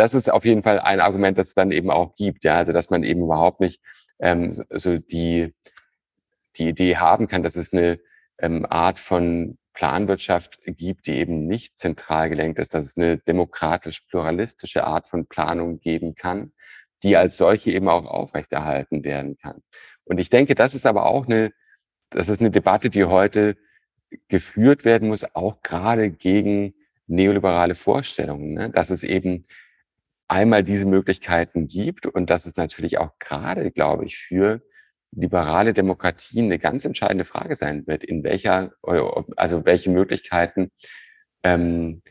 das ist auf jeden Fall ein Argument, das es dann eben auch gibt. Ja, also dass man eben überhaupt nicht ähm, so die, die Idee haben kann, dass es eine ähm, Art von Planwirtschaft gibt, die eben nicht zentral gelenkt ist, dass es eine demokratisch-pluralistische Art von Planung geben kann, die als solche eben auch aufrechterhalten werden kann. Und ich denke, das ist aber auch eine, das ist eine Debatte, die heute geführt werden muss, auch gerade gegen neoliberale Vorstellungen, ne? dass es eben einmal diese Möglichkeiten gibt und dass es natürlich auch gerade, glaube ich, für liberale Demokratien eine ganz entscheidende Frage sein wird, in welcher, also welche Möglichkeiten, ähm,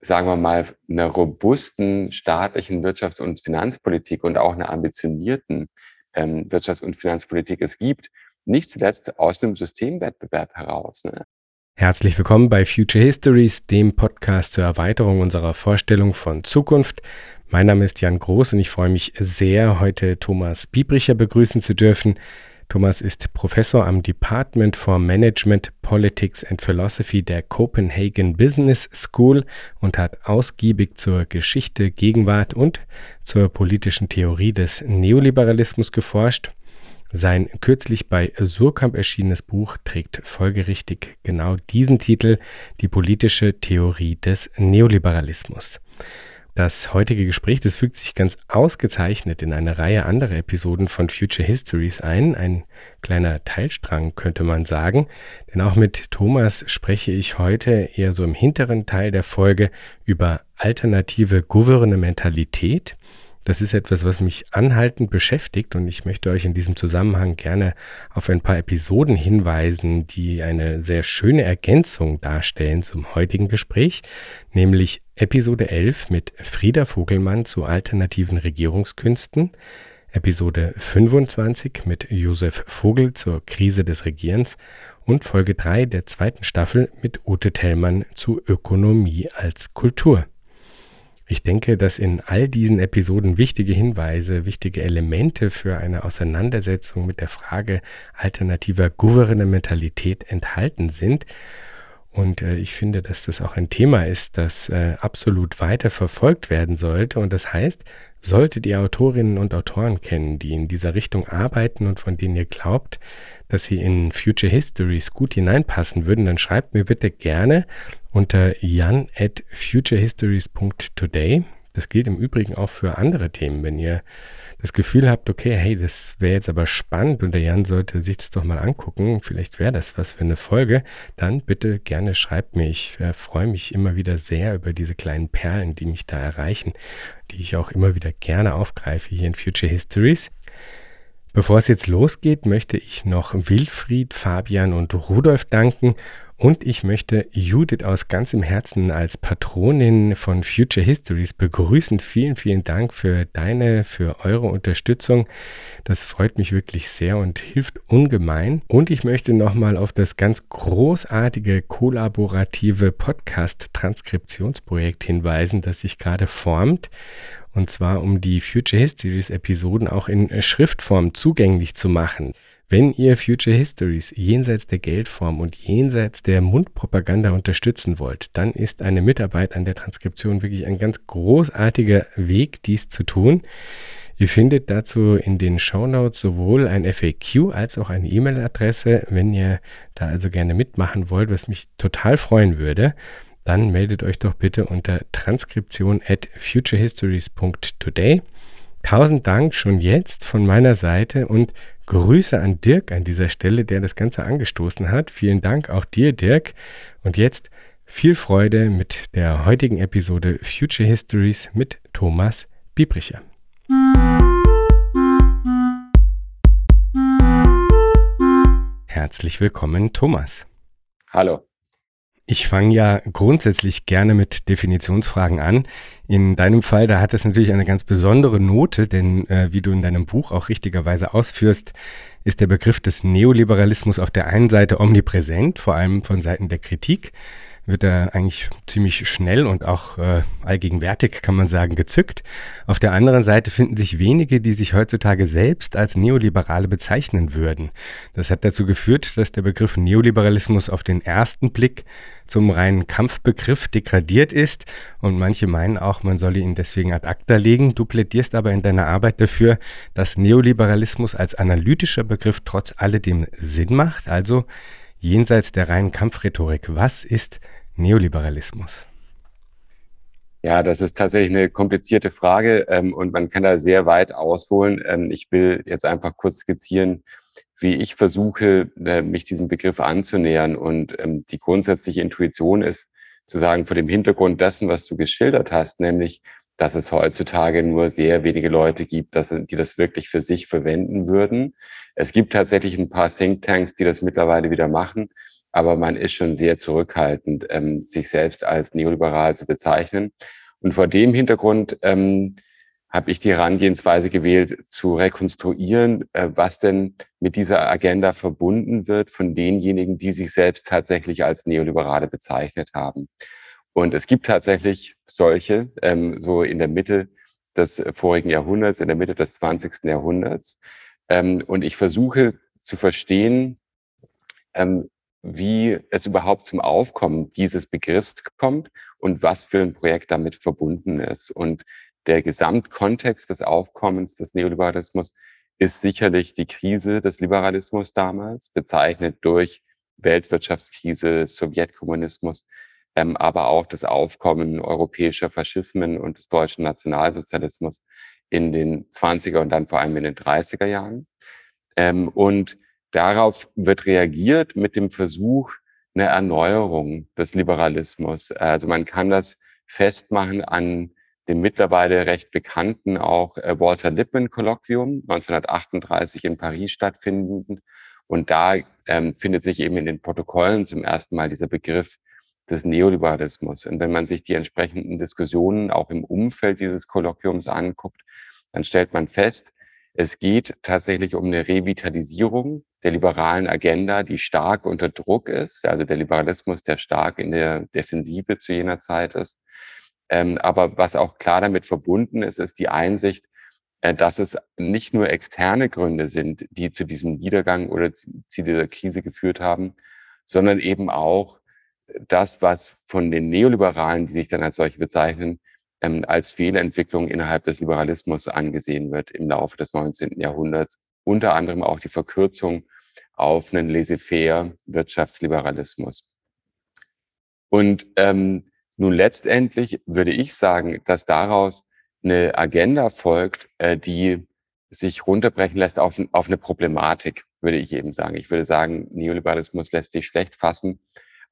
sagen wir mal, einer robusten staatlichen Wirtschafts- und Finanzpolitik und auch einer ambitionierten ähm, Wirtschafts- und Finanzpolitik es gibt, nicht zuletzt aus einem Systemwettbewerb heraus. Ne? Herzlich willkommen bei Future Histories, dem Podcast zur Erweiterung unserer Vorstellung von Zukunft. Mein Name ist Jan Groß und ich freue mich sehr, heute Thomas Biebricher begrüßen zu dürfen. Thomas ist Professor am Department for Management, Politics and Philosophy der Copenhagen Business School und hat ausgiebig zur Geschichte, Gegenwart und zur politischen Theorie des Neoliberalismus geforscht. Sein kürzlich bei Surkamp erschienenes Buch trägt folgerichtig genau diesen Titel Die politische Theorie des Neoliberalismus. Das heutige Gespräch, das fügt sich ganz ausgezeichnet in eine Reihe anderer Episoden von Future Histories ein. Ein kleiner Teilstrang könnte man sagen. Denn auch mit Thomas spreche ich heute eher so im hinteren Teil der Folge über alternative Gouvernementalität. Das ist etwas, was mich anhaltend beschäftigt und ich möchte euch in diesem Zusammenhang gerne auf ein paar Episoden hinweisen, die eine sehr schöne Ergänzung darstellen zum heutigen Gespräch, nämlich Episode 11 mit Frieda Vogelmann zu alternativen Regierungskünsten, Episode 25 mit Josef Vogel zur Krise des Regierens und Folge 3 der zweiten Staffel mit Ute Tellmann zu Ökonomie als Kultur. Ich denke, dass in all diesen Episoden wichtige Hinweise, wichtige Elemente für eine Auseinandersetzung mit der Frage alternativer Gouvernementalität enthalten sind. Und äh, ich finde, dass das auch ein Thema ist, das äh, absolut weiter verfolgt werden sollte. Und das heißt, solltet ihr Autorinnen und Autoren kennen, die in dieser Richtung arbeiten und von denen ihr glaubt, dass sie in Future Histories gut hineinpassen würden, dann schreibt mir bitte gerne unter jan at futurehistories.today. Das gilt im Übrigen auch für andere Themen. Wenn ihr das Gefühl habt, okay, hey, das wäre jetzt aber spannend und der Jan sollte sich das doch mal angucken, vielleicht wäre das was für eine Folge, dann bitte gerne schreibt mir. Ich äh, freue mich immer wieder sehr über diese kleinen Perlen, die mich da erreichen, die ich auch immer wieder gerne aufgreife hier in Future Histories. Bevor es jetzt losgeht, möchte ich noch Wilfried, Fabian und Rudolf danken und ich möchte Judith aus ganzem Herzen als Patronin von Future Histories begrüßen. Vielen, vielen Dank für deine, für eure Unterstützung. Das freut mich wirklich sehr und hilft ungemein. Und ich möchte nochmal auf das ganz großartige kollaborative Podcast-Transkriptionsprojekt hinweisen, das sich gerade formt. Und zwar um die Future Histories Episoden auch in Schriftform zugänglich zu machen. Wenn ihr Future Histories jenseits der Geldform und jenseits der Mundpropaganda unterstützen wollt, dann ist eine Mitarbeit an der Transkription wirklich ein ganz großartiger Weg, dies zu tun. Ihr findet dazu in den Show Notes sowohl ein FAQ als auch eine E-Mail-Adresse. Wenn ihr da also gerne mitmachen wollt, was mich total freuen würde, dann meldet euch doch bitte unter transkription at futurehistories.today. Tausend Dank schon jetzt von meiner Seite und Grüße an Dirk an dieser Stelle, der das Ganze angestoßen hat. Vielen Dank auch dir, Dirk. Und jetzt viel Freude mit der heutigen Episode Future Histories mit Thomas Biebricher. Herzlich willkommen, Thomas. Hallo. Ich fange ja grundsätzlich gerne mit Definitionsfragen an. In deinem Fall, da hat es natürlich eine ganz besondere Note, denn äh, wie du in deinem Buch auch richtigerweise ausführst, ist der Begriff des Neoliberalismus auf der einen Seite omnipräsent, vor allem von Seiten der Kritik. Wird er eigentlich ziemlich schnell und auch äh, allgegenwärtig, kann man sagen, gezückt. Auf der anderen Seite finden sich wenige, die sich heutzutage selbst als Neoliberale bezeichnen würden. Das hat dazu geführt, dass der Begriff Neoliberalismus auf den ersten Blick zum reinen Kampfbegriff degradiert ist und manche meinen auch, man solle ihn deswegen ad acta legen. Du plädierst aber in deiner Arbeit dafür, dass Neoliberalismus als analytischer Begriff trotz alledem Sinn macht, also jenseits der reinen Kampfrhetorik. Was ist Neoliberalismus? Ja, das ist tatsächlich eine komplizierte Frage ähm, und man kann da sehr weit ausholen. Ähm, ich will jetzt einfach kurz skizzieren, wie ich versuche, äh, mich diesem Begriff anzunähern. Und ähm, die grundsätzliche Intuition ist zu sagen, vor dem Hintergrund dessen, was du geschildert hast, nämlich, dass es heutzutage nur sehr wenige Leute gibt, dass, die das wirklich für sich verwenden würden. Es gibt tatsächlich ein paar Thinktanks, die das mittlerweile wieder machen, aber man ist schon sehr zurückhaltend, ähm, sich selbst als neoliberal zu bezeichnen. Und vor dem Hintergrund ähm, habe ich die Herangehensweise gewählt, zu rekonstruieren, äh, was denn mit dieser Agenda verbunden wird von denjenigen, die sich selbst tatsächlich als Neoliberale bezeichnet haben. Und es gibt tatsächlich solche, ähm, so in der Mitte des vorigen Jahrhunderts, in der Mitte des 20. Jahrhunderts. Ähm, und ich versuche zu verstehen, ähm, wie es überhaupt zum Aufkommen dieses Begriffs kommt und was für ein Projekt damit verbunden ist. Und der Gesamtkontext des Aufkommens des Neoliberalismus ist sicherlich die Krise des Liberalismus damals, bezeichnet durch Weltwirtschaftskrise, Sowjetkommunismus, ähm, aber auch das Aufkommen europäischer Faschismen und des deutschen Nationalsozialismus in den 20er und dann vor allem in den 30er Jahren. Ähm, und darauf wird reagiert mit dem Versuch einer Erneuerung des Liberalismus. Also man kann das festmachen an dem mittlerweile recht bekannten auch äh, Walter Lippmann Kolloquium 1938 in Paris stattfindend. Und da ähm, findet sich eben in den Protokollen zum ersten Mal dieser Begriff des Neoliberalismus. Und wenn man sich die entsprechenden Diskussionen auch im Umfeld dieses Kolloquiums anguckt, dann stellt man fest, es geht tatsächlich um eine Revitalisierung der liberalen Agenda, die stark unter Druck ist, also der Liberalismus, der stark in der Defensive zu jener Zeit ist. Ähm, aber was auch klar damit verbunden ist, ist die Einsicht, äh, dass es nicht nur externe Gründe sind, die zu diesem Niedergang oder zu, zu dieser Krise geführt haben, sondern eben auch das, was von den Neoliberalen, die sich dann als solche bezeichnen, ähm, als Fehlentwicklung innerhalb des Liberalismus angesehen wird im Laufe des 19. Jahrhunderts. Unter anderem auch die Verkürzung auf einen laissez-faire Wirtschaftsliberalismus. Und ähm, nun, letztendlich würde ich sagen, dass daraus eine Agenda folgt, äh, die sich runterbrechen lässt auf, auf eine Problematik, würde ich eben sagen. Ich würde sagen, Neoliberalismus lässt sich schlecht fassen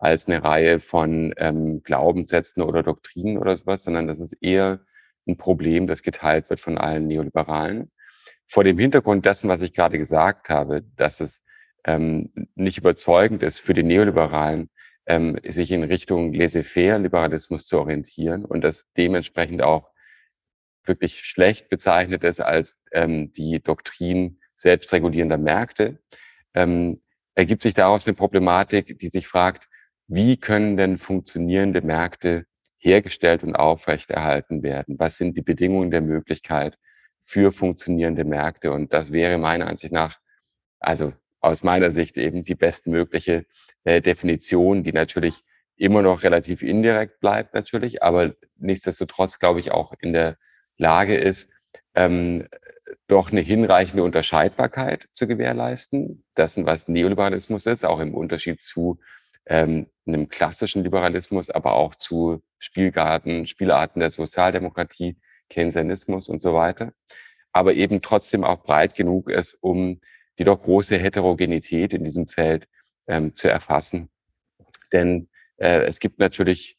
als eine Reihe von ähm, Glaubenssätzen oder Doktrinen oder sowas, sondern das ist eher ein Problem, das geteilt wird von allen Neoliberalen. Vor dem Hintergrund dessen, was ich gerade gesagt habe, dass es ähm, nicht überzeugend ist für die Neoliberalen, ähm, sich in Richtung laissez-faire Liberalismus zu orientieren und das dementsprechend auch wirklich schlecht bezeichnet ist als ähm, die Doktrin selbstregulierender Märkte, ähm, ergibt sich daraus eine Problematik, die sich fragt, wie können denn funktionierende Märkte hergestellt und aufrechterhalten werden? Was sind die Bedingungen der Möglichkeit für funktionierende Märkte? Und das wäre meiner Ansicht nach, also aus meiner Sicht eben die bestmögliche äh, Definition, die natürlich immer noch relativ indirekt bleibt natürlich, aber nichtsdestotrotz glaube ich auch in der Lage ist, ähm, doch eine hinreichende Unterscheidbarkeit zu gewährleisten, dessen, was Neoliberalismus ist, auch im Unterschied zu ähm, einem klassischen Liberalismus, aber auch zu Spielgarten, Spielarten der Sozialdemokratie, Keynesianismus und so weiter, aber eben trotzdem auch breit genug ist, um die doch große Heterogenität in diesem Feld ähm, zu erfassen. Denn äh, es gibt natürlich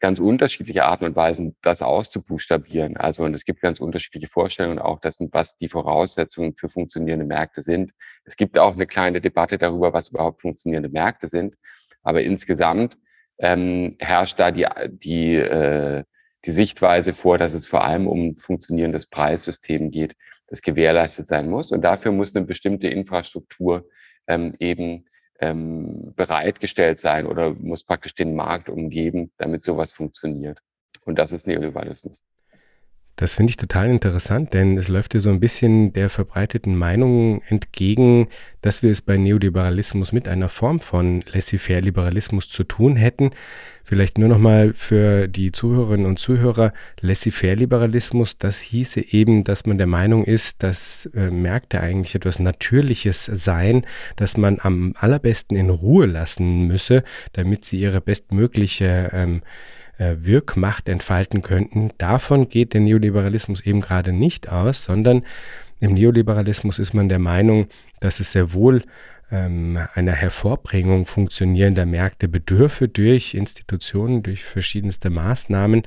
ganz unterschiedliche Arten und Weisen, das auszubuchstabieren. Also und es gibt ganz unterschiedliche Vorstellungen auch dessen, was die Voraussetzungen für funktionierende Märkte sind. Es gibt auch eine kleine Debatte darüber, was überhaupt funktionierende Märkte sind. Aber insgesamt ähm, herrscht da die, die, äh, die Sichtweise vor, dass es vor allem um funktionierendes Preissystem geht, das gewährleistet sein muss. Und dafür muss eine bestimmte Infrastruktur ähm, eben ähm, bereitgestellt sein oder muss praktisch den Markt umgeben, damit sowas funktioniert. Und das ist Neoliberalismus. Das finde ich total interessant, denn es läuft ja so ein bisschen der verbreiteten Meinung entgegen, dass wir es bei Neoliberalismus mit einer Form von Laissez-faire-Liberalismus zu tun hätten. Vielleicht nur nochmal für die Zuhörerinnen und Zuhörer, Laissez-faire-Liberalismus, das hieße eben, dass man der Meinung ist, dass äh, Märkte eigentlich etwas Natürliches seien, dass man am allerbesten in Ruhe lassen müsse, damit sie ihre bestmögliche ähm, äh, Wirkmacht entfalten könnten. Davon geht der Neoliberalismus eben gerade nicht aus, sondern im Neoliberalismus ist man der Meinung, dass es sehr wohl ähm, einer Hervorbringung funktionierender Märkte bedürfe durch Institutionen, durch verschiedenste Maßnahmen.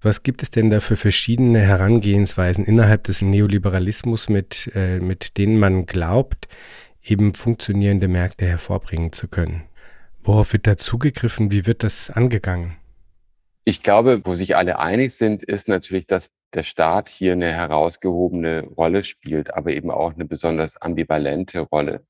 Was gibt es denn da für verschiedene Herangehensweisen innerhalb des Neoliberalismus, mit, äh, mit denen man glaubt, eben funktionierende Märkte hervorbringen zu können? Worauf wird da zugegriffen? Wie wird das angegangen? Ich glaube, wo sich alle einig sind, ist natürlich, dass der Staat hier eine herausgehobene Rolle spielt, aber eben auch eine besonders ambivalente Rolle,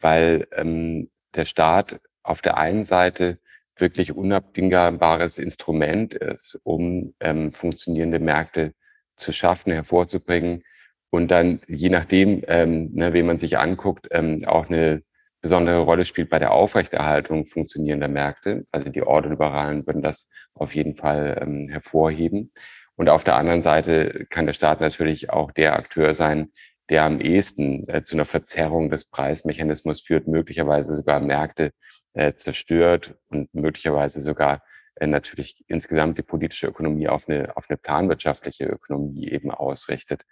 weil ähm, der Staat auf der einen Seite wirklich unabdingbares Instrument ist, um ähm, funktionierende Märkte zu schaffen, hervorzubringen und dann je nachdem, ähm, ne, wen man sich anguckt, ähm, auch eine besondere Rolle spielt bei der Aufrechterhaltung funktionierender Märkte. Also die Ordoliberalen würden das auf jeden Fall ähm, hervorheben. Und auf der anderen Seite kann der Staat natürlich auch der Akteur sein, der am ehesten äh, zu einer Verzerrung des Preismechanismus führt, möglicherweise sogar Märkte äh, zerstört und möglicherweise sogar äh, natürlich insgesamt die politische Ökonomie auf eine, auf eine planwirtschaftliche Ökonomie eben ausrichtet.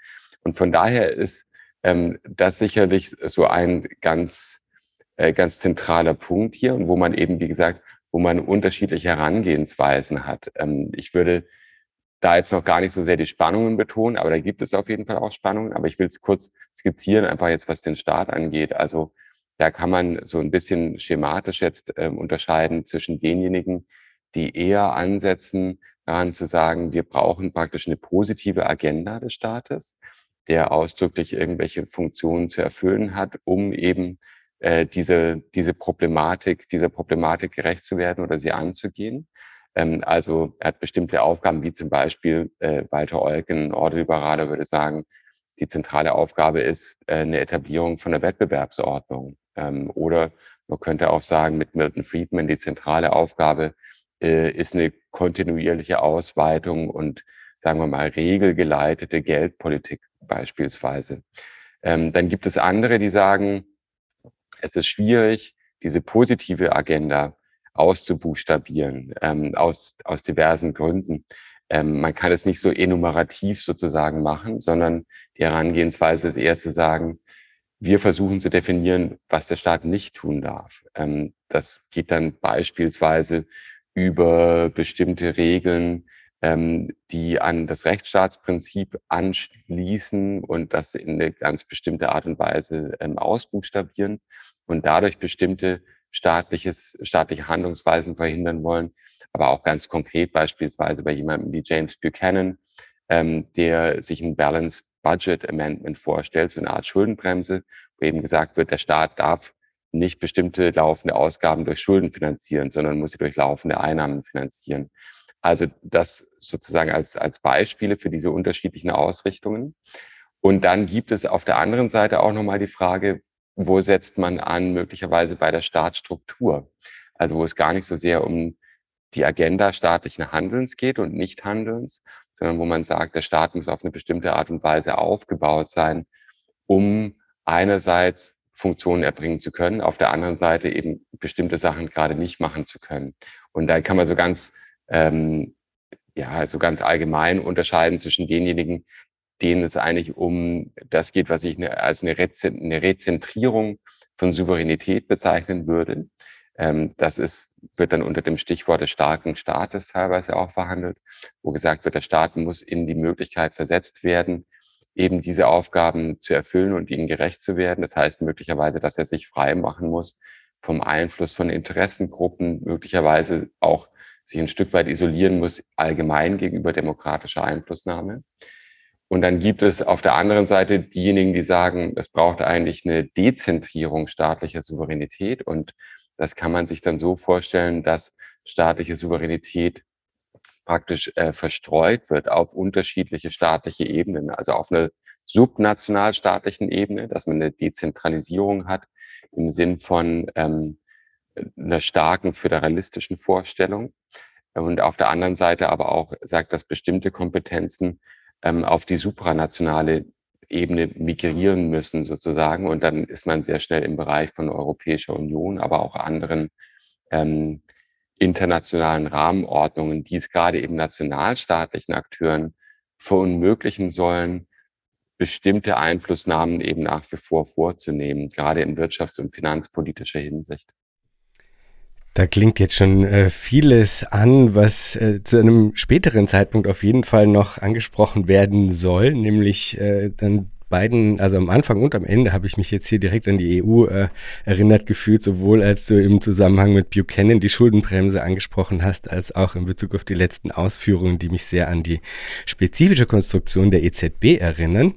Und von daher ist ähm, das sicherlich so ein ganz äh, ganz zentraler Punkt hier und wo man eben, wie gesagt, wo man unterschiedliche Herangehensweisen hat. Ähm, ich würde da jetzt noch gar nicht so sehr die Spannungen betonen, aber da gibt es auf jeden Fall auch Spannungen. Aber ich will es kurz skizzieren, einfach jetzt, was den Staat angeht. Also da kann man so ein bisschen schematisch jetzt ähm, unterscheiden zwischen denjenigen, die eher ansetzen, daran zu sagen, wir brauchen praktisch eine positive Agenda des Staates, der ausdrücklich irgendwelche Funktionen zu erfüllen hat, um eben äh, diese, diese Problematik, dieser Problematik gerecht zu werden oder sie anzugehen. Ähm, also er hat bestimmte Aufgaben, wie zum Beispiel äh, Walter Eucken, Ordeliberaler, würde sagen, die zentrale Aufgabe ist äh, eine Etablierung von der Wettbewerbsordnung. Ähm, oder man könnte auch sagen, mit Milton Friedman, die zentrale Aufgabe äh, ist eine kontinuierliche Ausweitung und, sagen wir mal, regelgeleitete Geldpolitik beispielsweise. Ähm, dann gibt es andere, die sagen, es ist schwierig, diese positive Agenda auszubuchstabieren, ähm, aus, aus diversen Gründen. Ähm, man kann es nicht so enumerativ sozusagen machen, sondern die Herangehensweise ist eher zu sagen, wir versuchen zu definieren, was der Staat nicht tun darf. Ähm, das geht dann beispielsweise über bestimmte Regeln, ähm, die an das Rechtsstaatsprinzip anschließen und das in eine ganz bestimmte Art und Weise ähm, ausbuchstabieren und dadurch bestimmte staatliches, staatliche Handlungsweisen verhindern wollen. Aber auch ganz konkret beispielsweise bei jemandem wie James Buchanan, ähm, der sich ein Balanced Budget Amendment vorstellt, so eine Art Schuldenbremse, wo eben gesagt wird, der Staat darf nicht bestimmte laufende Ausgaben durch Schulden finanzieren, sondern muss sie durch laufende Einnahmen finanzieren. Also das sozusagen als, als Beispiele für diese unterschiedlichen Ausrichtungen. Und dann gibt es auf der anderen Seite auch nochmal die Frage, wo setzt man an, möglicherweise bei der Staatsstruktur? Also wo es gar nicht so sehr um die Agenda staatlichen Handelns geht und Nichthandelns, sondern wo man sagt, der Staat muss auf eine bestimmte Art und Weise aufgebaut sein, um einerseits Funktionen erbringen zu können, auf der anderen Seite eben bestimmte Sachen gerade nicht machen zu können. Und da kann man so ganz ähm, ja, also ganz allgemein unterscheiden zwischen denjenigen, denen es eigentlich um das geht, was ich ne, als eine, Rezentrierung von Souveränität bezeichnen würde. Ähm, das ist, wird dann unter dem Stichwort des starken Staates teilweise auch verhandelt, wo gesagt wird, der Staat muss in die Möglichkeit versetzt werden, eben diese Aufgaben zu erfüllen und ihnen gerecht zu werden. Das heißt möglicherweise, dass er sich frei machen muss vom Einfluss von Interessengruppen, möglicherweise auch sich ein Stück weit isolieren muss, allgemein gegenüber demokratischer Einflussnahme. Und dann gibt es auf der anderen Seite diejenigen, die sagen, es braucht eigentlich eine Dezentrierung staatlicher Souveränität. Und das kann man sich dann so vorstellen, dass staatliche Souveränität praktisch äh, verstreut wird auf unterschiedliche staatliche Ebenen, also auf eine subnationalstaatlichen Ebene, dass man eine Dezentralisierung hat im Sinn von ähm, einer starken föderalistischen Vorstellung. Und auf der anderen Seite aber auch sagt, dass bestimmte Kompetenzen ähm, auf die supranationale Ebene migrieren müssen sozusagen. Und dann ist man sehr schnell im Bereich von Europäischer Union, aber auch anderen ähm, internationalen Rahmenordnungen, die es gerade eben nationalstaatlichen Akteuren verunmöglichen sollen, bestimmte Einflussnahmen eben nach wie vor vorzunehmen, gerade in wirtschafts- und finanzpolitischer Hinsicht. Da klingt jetzt schon äh, vieles an, was äh, zu einem späteren Zeitpunkt auf jeden Fall noch angesprochen werden soll, nämlich äh, dann beiden, also am Anfang und am Ende habe ich mich jetzt hier direkt an die EU äh, erinnert gefühlt, sowohl als du im Zusammenhang mit Buchanan die Schuldenbremse angesprochen hast, als auch in Bezug auf die letzten Ausführungen, die mich sehr an die spezifische Konstruktion der EZB erinnern.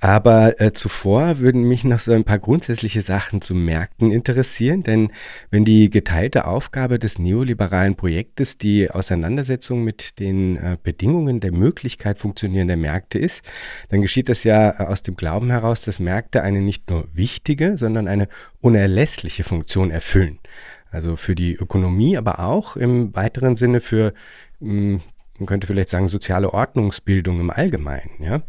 Aber äh, zuvor würden mich noch so ein paar grundsätzliche Sachen zu Märkten interessieren, denn wenn die geteilte Aufgabe des neoliberalen Projektes die Auseinandersetzung mit den äh, Bedingungen der Möglichkeit funktionierender Märkte ist, dann geschieht das ja äh, aus dem Glauben heraus, dass Märkte eine nicht nur wichtige, sondern eine unerlässliche Funktion erfüllen. Also für die Ökonomie, aber auch im weiteren Sinne für hm, man könnte vielleicht sagen, soziale Ordnungsbildung im Allgemeinen. Ja?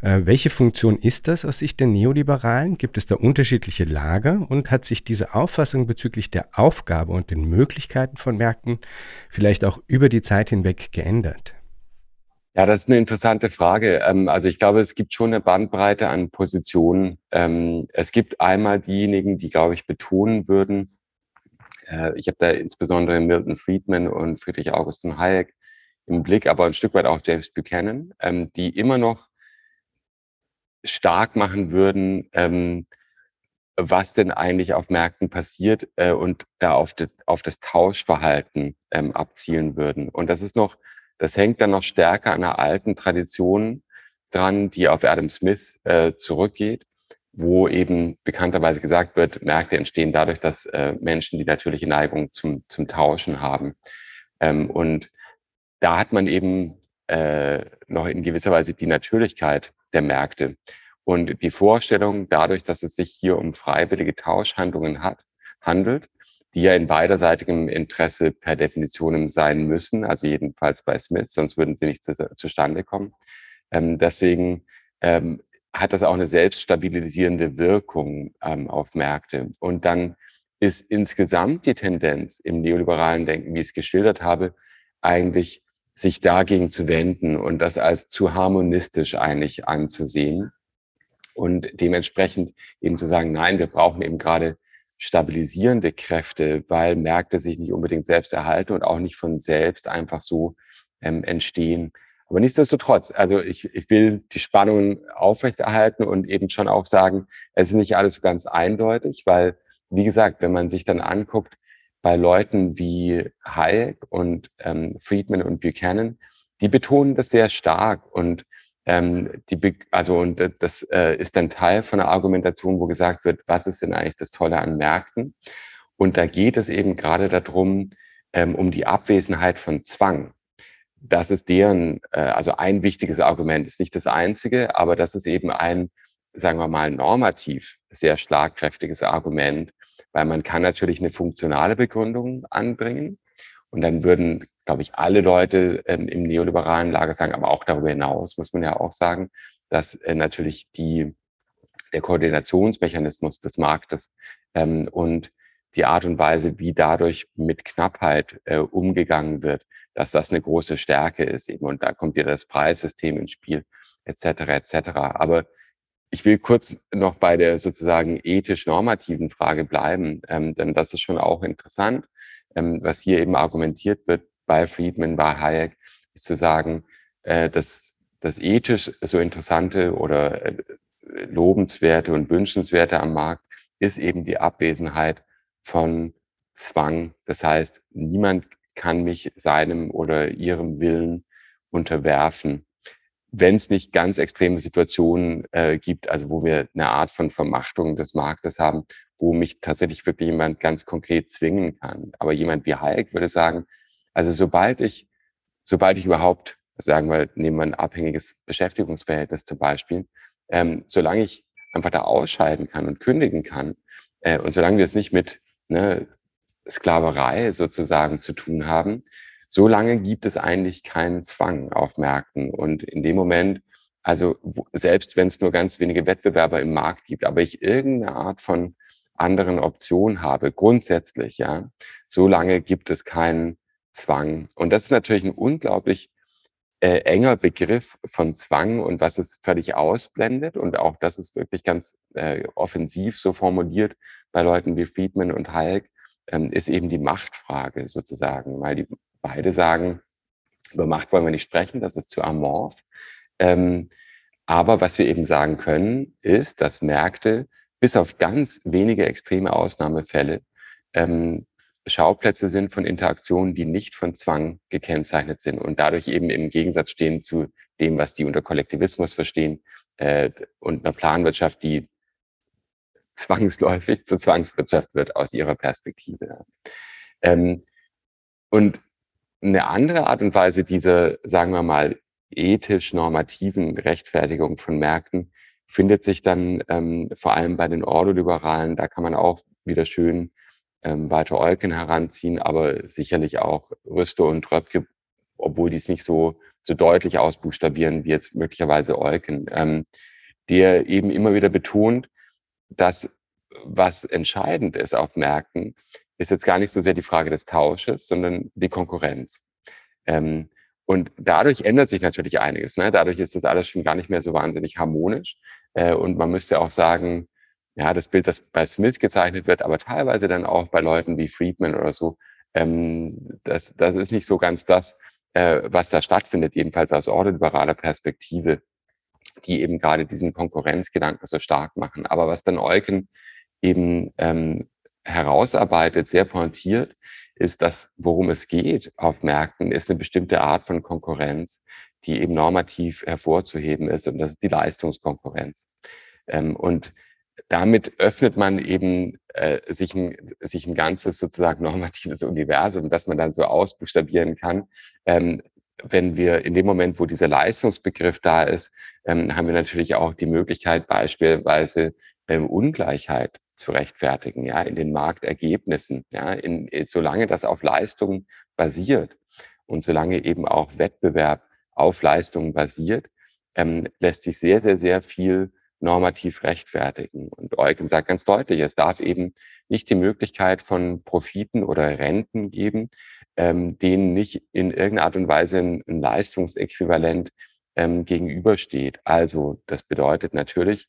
Äh, welche Funktion ist das aus Sicht der Neoliberalen? Gibt es da unterschiedliche Lager und hat sich diese Auffassung bezüglich der Aufgabe und den Möglichkeiten von Märkten vielleicht auch über die Zeit hinweg geändert? Ja, das ist eine interessante Frage. Ähm, also ich glaube, es gibt schon eine Bandbreite an Positionen. Ähm, es gibt einmal diejenigen, die, glaube ich, betonen würden, äh, ich habe da insbesondere Milton Friedman und Friedrich August von Hayek im Blick, aber ein Stück weit auch James Buchanan, ähm, die immer noch stark machen würden, ähm, was denn eigentlich auf Märkten passiert äh, und da auf, de, auf das Tauschverhalten ähm, abzielen würden. Und das ist noch, das hängt dann noch stärker an einer alten Tradition dran, die auf Adam Smith äh, zurückgeht, wo eben bekannterweise gesagt wird, Märkte entstehen dadurch, dass äh, Menschen die natürliche Neigung zum, zum Tauschen haben. Ähm, und da hat man eben äh, noch in gewisser Weise die Natürlichkeit der Märkte. Und die Vorstellung, dadurch, dass es sich hier um freiwillige Tauschhandlungen hat, handelt, die ja in beiderseitigem Interesse per Definition sein müssen, also jedenfalls bei Smith, sonst würden sie nicht zu, zustande kommen. Ähm, deswegen ähm, hat das auch eine selbststabilisierende Wirkung ähm, auf Märkte. Und dann ist insgesamt die Tendenz im neoliberalen Denken, wie ich es geschildert habe, eigentlich sich dagegen zu wenden und das als zu harmonistisch eigentlich anzusehen und dementsprechend eben zu sagen, nein, wir brauchen eben gerade stabilisierende Kräfte, weil Märkte sich nicht unbedingt selbst erhalten und auch nicht von selbst einfach so ähm, entstehen. Aber nichtsdestotrotz, also ich, ich will die Spannungen aufrechterhalten und eben schon auch sagen, es ist nicht alles so ganz eindeutig, weil, wie gesagt, wenn man sich dann anguckt, bei Leuten wie Hayek und ähm, Friedman und Buchanan, die betonen das sehr stark und ähm, die, also und das äh, ist dann Teil von der Argumentation, wo gesagt wird, was ist denn eigentlich das Tolle an Märkten? Und da geht es eben gerade darum, ähm, um die Abwesenheit von Zwang. Das ist deren, äh, also ein wichtiges Argument, ist nicht das einzige, aber das ist eben ein, sagen wir mal, normativ sehr schlagkräftiges Argument, weil man kann natürlich eine funktionale Begründung anbringen und dann würden, glaube ich, alle Leute ähm, im neoliberalen Lager sagen, aber auch darüber hinaus muss man ja auch sagen, dass äh, natürlich die, der Koordinationsmechanismus des Marktes ähm, und die Art und Weise, wie dadurch mit Knappheit äh, umgegangen wird, dass das eine große Stärke ist eben. Und da kommt wieder das Preissystem ins Spiel, etc. etc. Aber ich will kurz noch bei der sozusagen ethisch-normativen Frage bleiben, ähm, denn das ist schon auch interessant. Ähm, was hier eben argumentiert wird bei Friedman, bei Hayek, ist zu sagen, äh, dass das ethisch so interessante oder äh, lobenswerte und wünschenswerte am Markt ist eben die Abwesenheit von Zwang. Das heißt, niemand kann mich seinem oder ihrem Willen unterwerfen. Wenn es nicht ganz extreme Situationen äh, gibt, also wo wir eine Art von Vermachtung des Marktes haben, wo mich tatsächlich wirklich jemand ganz konkret zwingen kann. Aber jemand wie Hayek würde sagen, also sobald ich, sobald ich überhaupt, sagen wir, nehmen wir ein abhängiges Beschäftigungsverhältnis zum Beispiel, ähm, solange ich einfach da ausscheiden kann und kündigen kann äh, und solange wir es nicht mit ne, Sklaverei sozusagen zu tun haben, solange gibt es eigentlich keinen Zwang auf Märkten. Und in dem Moment, also selbst wenn es nur ganz wenige Wettbewerber im Markt gibt, aber ich irgendeine Art von anderen Option habe, grundsätzlich, ja, solange gibt es keinen Zwang. Und das ist natürlich ein unglaublich äh, enger Begriff von Zwang und was es völlig ausblendet. Und auch das ist wirklich ganz äh, offensiv so formuliert bei Leuten wie Friedman und Hayek, ähm, ist eben die Machtfrage sozusagen, weil die beide sagen, über Macht wollen wir nicht sprechen, das ist zu amorph. Ähm, aber was wir eben sagen können, ist, dass Märkte bis auf ganz wenige extreme Ausnahmefälle ähm, Schauplätze sind von Interaktionen, die nicht von Zwang gekennzeichnet sind und dadurch eben im Gegensatz stehen zu dem, was die unter Kollektivismus verstehen äh, und einer Planwirtschaft, die zwangsläufig zur Zwangswirtschaft wird aus ihrer Perspektive. Ähm, und eine andere Art und Weise dieser, sagen wir mal, ethisch-normativen Rechtfertigung von Märkten findet sich dann ähm, vor allem bei den Ordoliberalen, da kann man auch wieder schön ähm, Walter Eucken heranziehen, aber sicherlich auch Rüste und Röpke, obwohl die es nicht so, so deutlich ausbuchstabieren wie jetzt möglicherweise Eucken, ähm, der eben immer wieder betont, dass was entscheidend ist auf Märkten, ist jetzt gar nicht so sehr die Frage des Tausches, sondern die Konkurrenz. Ähm, und dadurch ändert sich natürlich einiges. Ne? Dadurch ist das alles schon gar nicht mehr so wahnsinnig harmonisch. Äh, und man müsste auch sagen, ja, das Bild, das bei Smith gezeichnet wird, aber teilweise dann auch bei Leuten wie Friedman oder so, ähm, das, das ist nicht so ganz das, äh, was da stattfindet, jedenfalls aus ordoliberaler Perspektive, die eben gerade diesen Konkurrenzgedanken so stark machen. Aber was dann Eucken eben ähm, herausarbeitet, sehr pointiert, ist, dass worum es geht auf Märkten, ist eine bestimmte Art von Konkurrenz, die eben normativ hervorzuheben ist. Und das ist die Leistungskonkurrenz. Ähm, und damit öffnet man eben äh, sich, ein, sich ein ganzes sozusagen normatives Universum, das man dann so ausbuchstabieren kann. Ähm, wenn wir in dem Moment, wo dieser Leistungsbegriff da ist, ähm, haben wir natürlich auch die Möglichkeit, beispielsweise ähm, Ungleichheit zu rechtfertigen, ja, in den Marktergebnissen, ja, in, solange das auf Leistungen basiert und solange eben auch Wettbewerb auf Leistungen basiert, ähm, lässt sich sehr, sehr, sehr viel normativ rechtfertigen. Und Eugen sagt ganz deutlich, es darf eben nicht die Möglichkeit von Profiten oder Renten geben, ähm, denen nicht in irgendeiner Art und Weise ein, ein Leistungsäquivalent ähm, gegenübersteht. Also das bedeutet natürlich,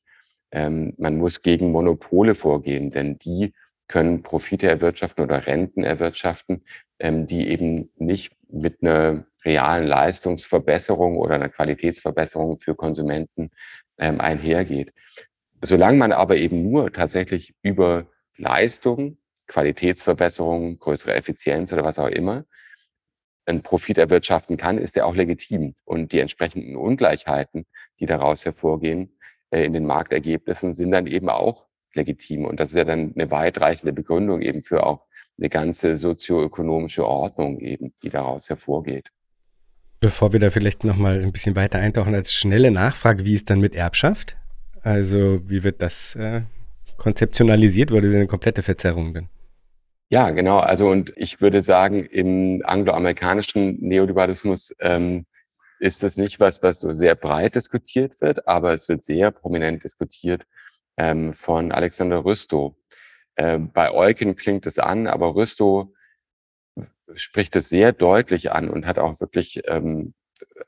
ähm, man muss gegen Monopole vorgehen, denn die können Profite erwirtschaften oder Renten erwirtschaften, ähm, die eben nicht mit einer realen Leistungsverbesserung oder einer Qualitätsverbesserung für Konsumenten ähm, einhergeht. Solange man aber eben nur tatsächlich über Leistung, Qualitätsverbesserung, größere Effizienz oder was auch immer einen Profit erwirtschaften kann, ist er auch legitim. Und die entsprechenden Ungleichheiten, die daraus hervorgehen, in den Marktergebnissen, sind dann eben auch legitim. Und das ist ja dann eine weitreichende Begründung eben für auch eine ganze sozioökonomische Ordnung eben, die daraus hervorgeht. Bevor wir da vielleicht nochmal ein bisschen weiter eintauchen, als schnelle Nachfrage, wie ist dann mit Erbschaft? Also wie wird das äh, konzeptionalisiert? Wurde eine komplette Verzerrung denn? Ja, genau. Also und ich würde sagen, im angloamerikanischen Neoliberalismus ähm, ist das nicht was, was so sehr breit diskutiert wird, aber es wird sehr prominent diskutiert ähm, von Alexander Rüstow. Äh, bei Eucken klingt es an, aber Rüstow spricht es sehr deutlich an und hat auch wirklich ähm,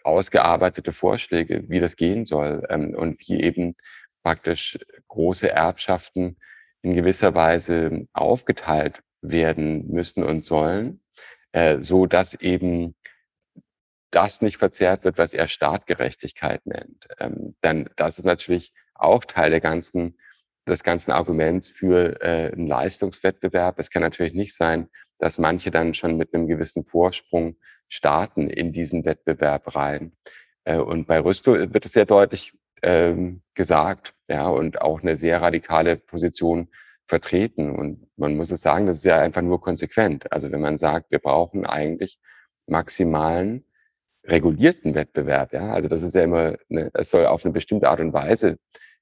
ausgearbeitete Vorschläge, wie das gehen soll ähm, und wie eben praktisch große Erbschaften in gewisser Weise aufgeteilt werden müssen und sollen, äh, so dass eben das nicht verzerrt wird, was er Staatgerechtigkeit nennt. Ähm, dann das ist natürlich auch Teil der ganzen des ganzen Arguments für äh, einen Leistungswettbewerb. Es kann natürlich nicht sein, dass manche dann schon mit einem gewissen Vorsprung starten in diesen Wettbewerb rein. Äh, und bei Rüsto wird es sehr deutlich ähm, gesagt, ja, und auch eine sehr radikale Position vertreten. Und man muss es sagen, das ist ja einfach nur konsequent. Also wenn man sagt, wir brauchen eigentlich maximalen regulierten Wettbewerb, ja, also das ist ja immer, eine, es soll auf eine bestimmte Art und Weise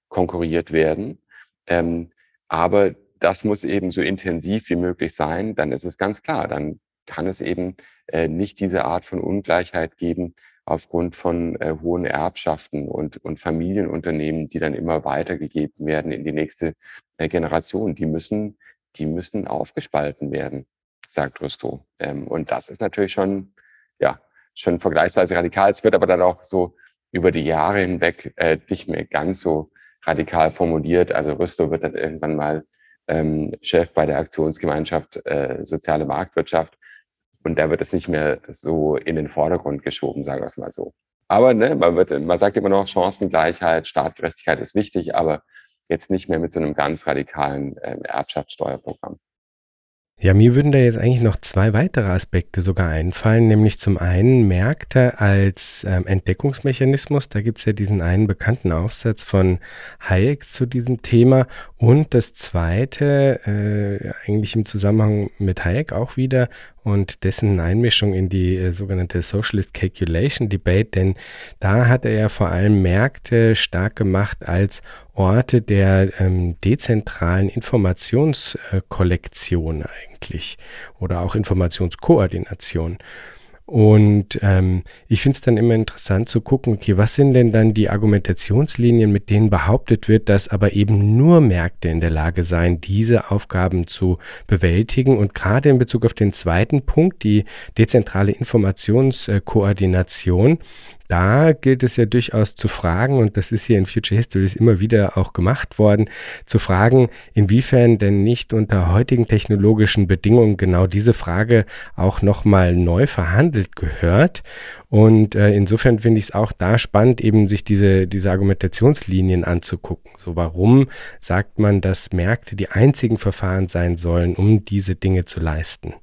konkurriert werden, ähm, aber das muss eben so intensiv wie möglich sein, dann ist es ganz klar, dann kann es eben äh, nicht diese Art von Ungleichheit geben aufgrund von äh, hohen Erbschaften und, und Familienunternehmen, die dann immer weitergegeben werden in die nächste äh, Generation. Die müssen, die müssen aufgespalten werden, sagt Rusto. Ähm, und das ist natürlich schon, ja, schon vergleichsweise radikal. Es wird aber dann auch so über die Jahre hinweg äh, nicht mehr ganz so radikal formuliert. Also Rüstow wird dann irgendwann mal ähm, Chef bei der Aktionsgemeinschaft äh, Soziale Marktwirtschaft. Und da wird es nicht mehr so in den Vordergrund geschoben, sagen wir es mal so. Aber ne, man, wird, man sagt immer noch, Chancengleichheit, Staatgerechtigkeit ist wichtig, aber jetzt nicht mehr mit so einem ganz radikalen äh, Erbschaftssteuerprogramm. Ja, mir würden da jetzt eigentlich noch zwei weitere Aspekte sogar einfallen, nämlich zum einen Märkte als ähm, Entdeckungsmechanismus. Da gibt es ja diesen einen bekannten Aufsatz von Hayek zu diesem Thema. Und das zweite, äh, eigentlich im Zusammenhang mit Hayek auch wieder, und dessen Einmischung in die äh, sogenannte Socialist Calculation Debate, denn da hat er ja vor allem Märkte stark gemacht als Orte der ähm, dezentralen Informationskollektion eigentlich oder auch Informationskoordination. Und ähm, ich finde es dann immer interessant zu gucken, okay, was sind denn dann die Argumentationslinien, mit denen behauptet wird, dass aber eben nur Märkte in der Lage seien, diese Aufgaben zu bewältigen. Und gerade in Bezug auf den zweiten Punkt, die dezentrale Informationskoordination, da gilt es ja durchaus zu fragen, und das ist hier in Future Histories immer wieder auch gemacht worden, zu fragen, inwiefern denn nicht unter heutigen technologischen Bedingungen genau diese Frage auch nochmal neu verhandelt gehört. Und äh, insofern finde ich es auch da spannend, eben sich diese, diese Argumentationslinien anzugucken. So, warum sagt man, dass Märkte die einzigen Verfahren sein sollen, um diese Dinge zu leisten?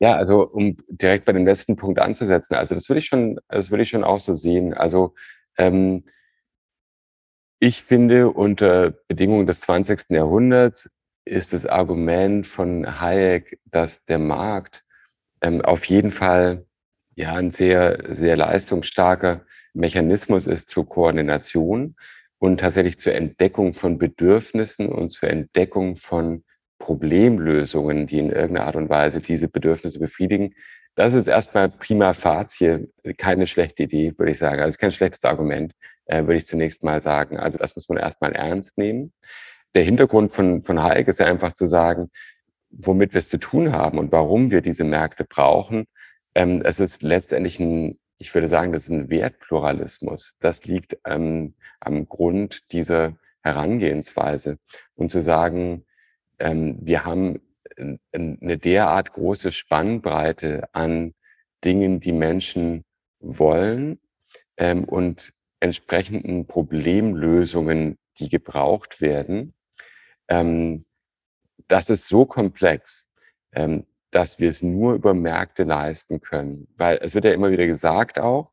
Ja, also um direkt bei dem letzten Punkt anzusetzen, also das würde ich schon, das würde ich schon auch so sehen. Also ähm, ich finde, unter Bedingungen des 20. Jahrhunderts ist das Argument von Hayek, dass der Markt ähm, auf jeden Fall ja ein sehr, sehr leistungsstarker Mechanismus ist zur Koordination und tatsächlich zur Entdeckung von Bedürfnissen und zur Entdeckung von Problemlösungen, die in irgendeiner Art und Weise diese Bedürfnisse befriedigen. Das ist erstmal prima facie keine schlechte Idee, würde ich sagen. Also kein schlechtes Argument, äh, würde ich zunächst mal sagen. Also das muss man erstmal ernst nehmen. Der Hintergrund von, von Hayek ist ja einfach zu sagen, womit wir es zu tun haben und warum wir diese Märkte brauchen. Ähm, es ist letztendlich ein, ich würde sagen, das ist ein Wertpluralismus. Das liegt ähm, am Grund dieser Herangehensweise. Und zu sagen, ähm, wir haben eine derart große Spannbreite an Dingen, die Menschen wollen ähm, und entsprechenden Problemlösungen, die gebraucht werden. Ähm, das ist so komplex, ähm, dass wir es nur über Märkte leisten können. Weil es wird ja immer wieder gesagt auch,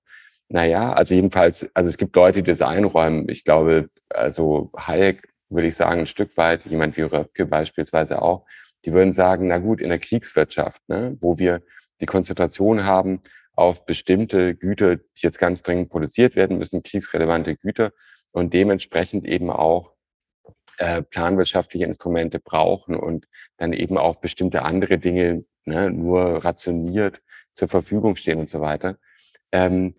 naja, also jedenfalls, also es gibt Leute, die das einräumen. Ich glaube, also Hayek würde ich sagen, ein Stück weit, jemand wie Röpke beispielsweise auch, die würden sagen, na gut, in der Kriegswirtschaft, ne, wo wir die Konzentration haben auf bestimmte Güter, die jetzt ganz dringend produziert werden müssen, kriegsrelevante Güter und dementsprechend eben auch äh, planwirtschaftliche Instrumente brauchen und dann eben auch bestimmte andere Dinge ne, nur rationiert zur Verfügung stehen und so weiter. Ähm,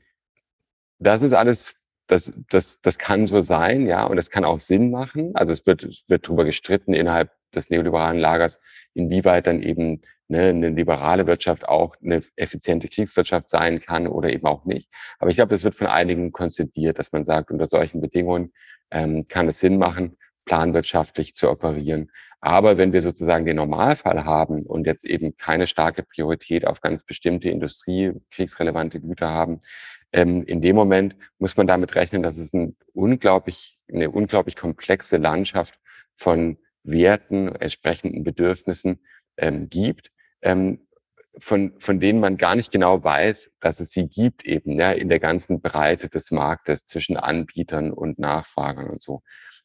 das ist alles das, das, das kann so sein, ja, und das kann auch Sinn machen. Also es wird, es wird darüber gestritten innerhalb des neoliberalen Lagers, inwieweit dann eben ne, eine liberale Wirtschaft auch eine effiziente Kriegswirtschaft sein kann oder eben auch nicht. Aber ich glaube, das wird von einigen konzidiert, dass man sagt, unter solchen Bedingungen ähm, kann es Sinn machen, planwirtschaftlich zu operieren. Aber wenn wir sozusagen den Normalfall haben und jetzt eben keine starke Priorität auf ganz bestimmte Industrie, kriegsrelevante Güter haben, ähm, in dem Moment muss man damit rechnen, dass es ein unglaublich, eine unglaublich komplexe Landschaft von Werten, entsprechenden Bedürfnissen ähm, gibt, ähm, von, von denen man gar nicht genau weiß, dass es sie gibt eben, ja, in der ganzen Breite des Marktes zwischen Anbietern und Nachfragern und so.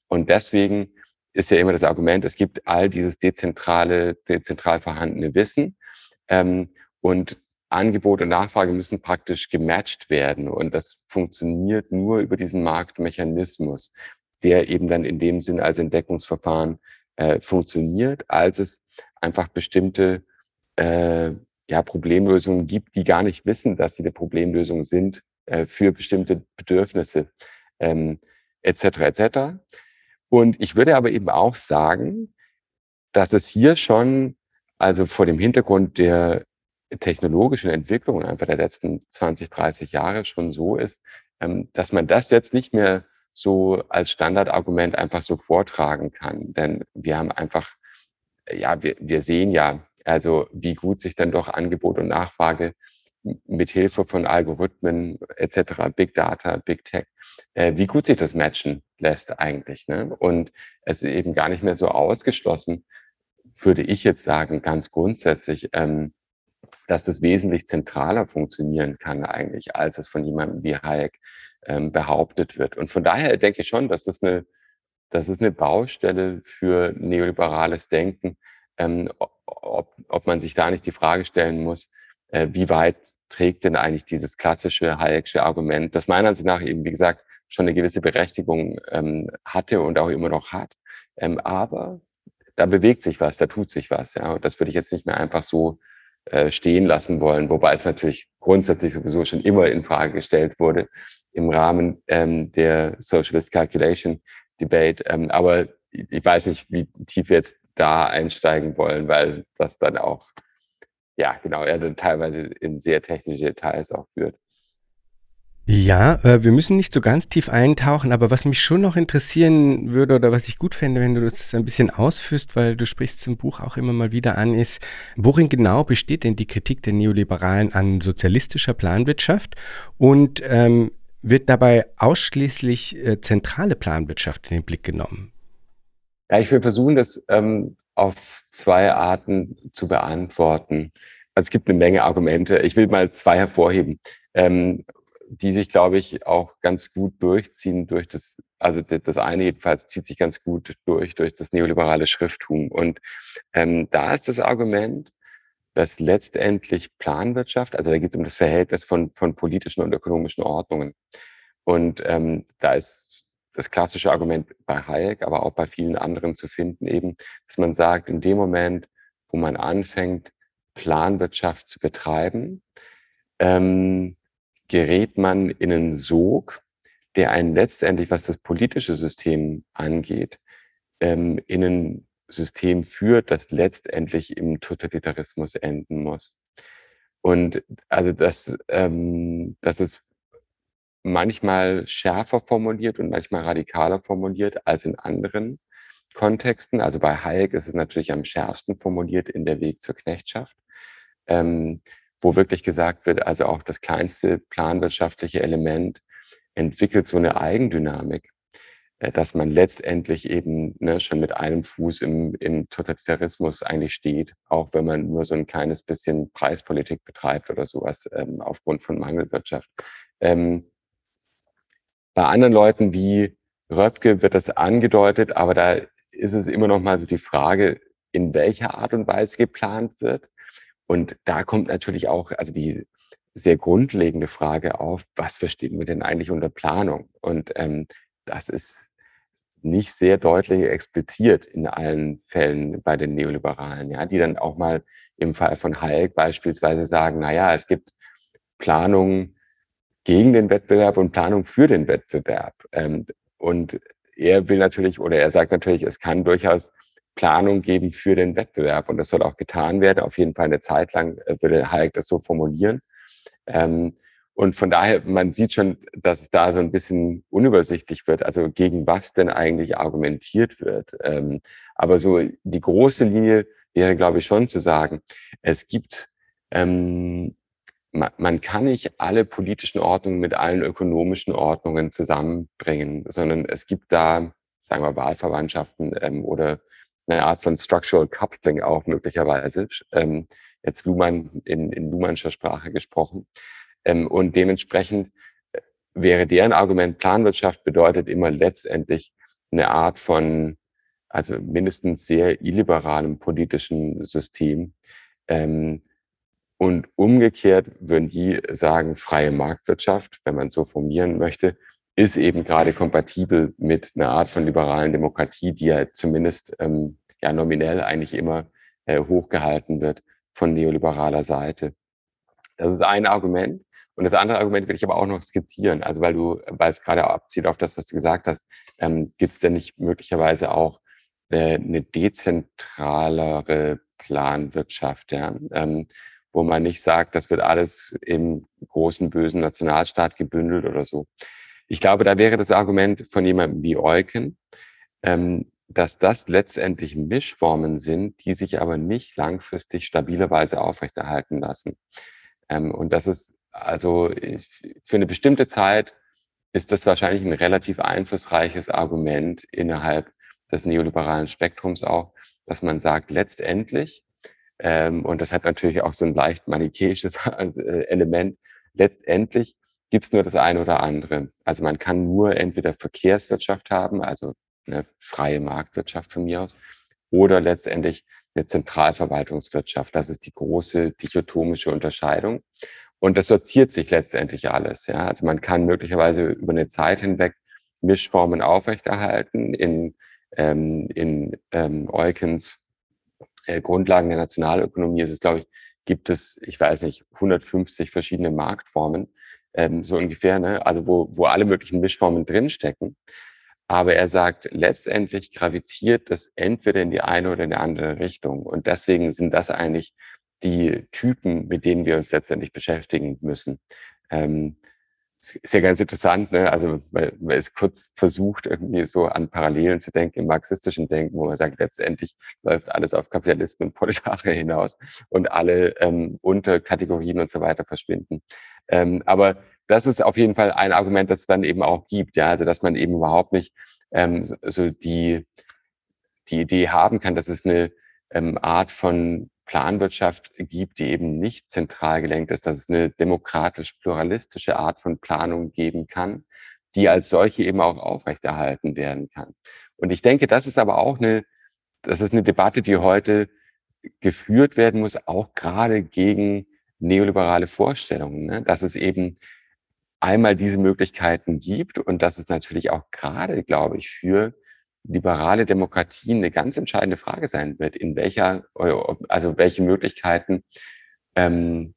Und deswegen ist ja immer das Argument, es gibt all dieses dezentrale, dezentral vorhandene Wissen ähm, und Angebot und Nachfrage müssen praktisch gematcht werden und das funktioniert nur über diesen Marktmechanismus, der eben dann in dem Sinn als Entdeckungsverfahren äh, funktioniert, als es einfach bestimmte äh, ja, Problemlösungen gibt, die gar nicht wissen, dass sie eine Problemlösung sind äh, für bestimmte Bedürfnisse ähm, etc. etc. Und ich würde aber eben auch sagen, dass es hier schon, also vor dem Hintergrund der technologischen Entwicklung einfach der letzten 20, 30 Jahre schon so ist, ähm, dass man das jetzt nicht mehr so als Standardargument einfach so vortragen kann. Denn wir haben einfach, ja, wir, wir sehen ja, also wie gut sich dann doch Angebot und Nachfrage mit Hilfe von Algorithmen etc., Big Data, Big Tech, äh, wie gut sich das matchen lässt eigentlich. Ne? Und es ist eben gar nicht mehr so ausgeschlossen, würde ich jetzt sagen, ganz grundsätzlich, ähm, dass das wesentlich zentraler funktionieren kann eigentlich, als es von jemandem wie Hayek ähm, behauptet wird. Und von daher denke ich schon, dass das eine, das ist eine Baustelle für neoliberales Denken, ähm, ob, ob man sich da nicht die Frage stellen muss, äh, wie weit trägt denn eigentlich dieses klassische Hayek'sche Argument, das meiner Ansicht nach eben, wie gesagt, schon eine gewisse Berechtigung ähm, hatte und auch immer noch hat. Ähm, aber da bewegt sich was, da tut sich was. Ja, und das würde ich jetzt nicht mehr einfach so äh, stehen lassen wollen, wobei es natürlich grundsätzlich sowieso schon immer in Frage gestellt wurde im Rahmen ähm, der Socialist Calculation Debate. Ähm, aber ich weiß nicht, wie tief wir jetzt da einsteigen wollen, weil das dann auch, ja, genau, er dann teilweise in sehr technische Details auch führt. Ja, äh, wir müssen nicht so ganz tief eintauchen, aber was mich schon noch interessieren würde oder was ich gut fände, wenn du das ein bisschen ausführst, weil du sprichst im Buch auch immer mal wieder an, ist, worin genau besteht denn die Kritik der Neoliberalen an sozialistischer Planwirtschaft und ähm, wird dabei ausschließlich äh, zentrale Planwirtschaft in den Blick genommen? Ja, ich will versuchen, das ähm, auf zwei Arten zu beantworten. Also es gibt eine Menge Argumente. Ich will mal zwei hervorheben. Ähm, die sich, glaube ich, auch ganz gut durchziehen durch das, also das eine jedenfalls zieht sich ganz gut durch, durch das neoliberale Schrifttum. Und ähm, da ist das Argument, dass letztendlich Planwirtschaft, also da geht es um das Verhältnis von, von politischen und ökonomischen Ordnungen. Und ähm, da ist das klassische Argument bei Hayek, aber auch bei vielen anderen zu finden, eben, dass man sagt, in dem Moment, wo man anfängt, Planwirtschaft zu betreiben, ähm, gerät man in einen Sog, der einen letztendlich, was das politische System angeht, ähm, in ein System führt, das letztendlich im Totalitarismus enden muss. Und also das, ähm, das ist manchmal schärfer formuliert und manchmal radikaler formuliert als in anderen Kontexten. Also bei Hayek ist es natürlich am schärfsten formuliert in der Weg zur Knechtschaft. Ähm, wo wirklich gesagt wird, also auch das kleinste planwirtschaftliche Element entwickelt so eine Eigendynamik, äh, dass man letztendlich eben ne, schon mit einem Fuß im, im Totalitarismus eigentlich steht, auch wenn man nur so ein kleines bisschen Preispolitik betreibt oder sowas ähm, aufgrund von Mangelwirtschaft. Ähm, bei anderen Leuten wie Röpke wird das angedeutet, aber da ist es immer noch mal so die Frage, in welcher Art und Weise geplant wird. Und da kommt natürlich auch, also die sehr grundlegende Frage auf, was verstehen wir denn eigentlich unter Planung? Und ähm, das ist nicht sehr deutlich expliziert in allen Fällen bei den Neoliberalen, ja, die dann auch mal im Fall von Hayek beispielsweise sagen, na ja, es gibt Planung gegen den Wettbewerb und Planung für den Wettbewerb. Ähm, und er will natürlich, oder er sagt natürlich, es kann durchaus Planung geben für den Wettbewerb. Und das soll auch getan werden. Auf jeden Fall eine Zeit lang äh, würde Hayek das so formulieren. Ähm, und von daher, man sieht schon, dass es da so ein bisschen unübersichtlich wird, also gegen was denn eigentlich argumentiert wird. Ähm, aber so die große Linie wäre, glaube ich, schon zu sagen, es gibt, ähm, man, man kann nicht alle politischen Ordnungen mit allen ökonomischen Ordnungen zusammenbringen, sondern es gibt da, sagen wir, Wahlverwandtschaften ähm, oder eine Art von Structural Coupling auch möglicherweise, ähm, jetzt Luhmann in, in Luhmannscher Sprache gesprochen. Ähm, und dementsprechend äh, wäre deren Argument, Planwirtschaft bedeutet immer letztendlich eine Art von, also mindestens sehr illiberalem politischen System. Ähm, und umgekehrt würden die sagen, freie Marktwirtschaft, wenn man so formulieren möchte, ist eben gerade kompatibel mit einer Art von liberalen Demokratie, die ja zumindest ähm, ja nominell eigentlich immer äh, hochgehalten wird von neoliberaler Seite. Das ist ein Argument. Und das andere Argument will ich aber auch noch skizzieren. Also weil du, weil es gerade abzielt auf das, was du gesagt hast, ähm, gibt es denn nicht möglicherweise auch äh, eine dezentralere Planwirtschaft, ja, ähm, wo man nicht sagt, das wird alles im großen bösen Nationalstaat gebündelt oder so. Ich glaube, da wäre das Argument von jemandem wie Eucken, ähm, dass das letztendlich Mischformen sind, die sich aber nicht langfristig stabilerweise aufrechterhalten lassen. Ähm, und das ist also für eine bestimmte Zeit ist das wahrscheinlich ein relativ einflussreiches Argument innerhalb des neoliberalen Spektrums auch, dass man sagt, letztendlich, ähm, und das hat natürlich auch so ein leicht manichäisches Element, letztendlich gibt es nur das eine oder andere. Also man kann nur entweder Verkehrswirtschaft haben, also eine freie Marktwirtschaft von mir aus, oder letztendlich eine Zentralverwaltungswirtschaft. Das ist die große dichotomische Unterscheidung. Und das sortiert sich letztendlich alles. Ja? Also man kann möglicherweise über eine Zeit hinweg Mischformen aufrechterhalten. In, ähm, in ähm, Eukens äh, Grundlagen der Nationalökonomie ist es, glaube ich, gibt es, ich weiß nicht, 150 verschiedene Marktformen, ähm, so ungefähr, ne? also wo, wo alle möglichen Mischformen drinstecken. Aber er sagt, letztendlich graviziert das entweder in die eine oder in die andere Richtung. Und deswegen sind das eigentlich die Typen, mit denen wir uns letztendlich beschäftigen müssen. Ähm, ist ja ganz interessant, ne? Also weil, weil es kurz versucht, irgendwie so an Parallelen zu denken im marxistischen Denken, wo man sagt, letztendlich läuft alles auf Kapitalisten und Proletarier hinaus und alle ähm, Unterkategorien und so weiter verschwinden. Ähm, aber das ist auf jeden Fall ein Argument, das es dann eben auch gibt, ja, also dass man eben überhaupt nicht ähm, so die die Idee haben kann, dass es eine ähm, Art von Planwirtschaft gibt, die eben nicht zentral gelenkt ist, dass es eine demokratisch-pluralistische Art von Planung geben kann, die als solche eben auch aufrechterhalten werden kann. Und ich denke, das ist aber auch eine, das ist eine Debatte, die heute geführt werden muss, auch gerade gegen neoliberale Vorstellungen, ne? dass es eben einmal diese Möglichkeiten gibt und dass es natürlich auch gerade, glaube ich, für liberale Demokratie eine ganz entscheidende Frage sein wird, in welcher, also welche Möglichkeiten, ähm,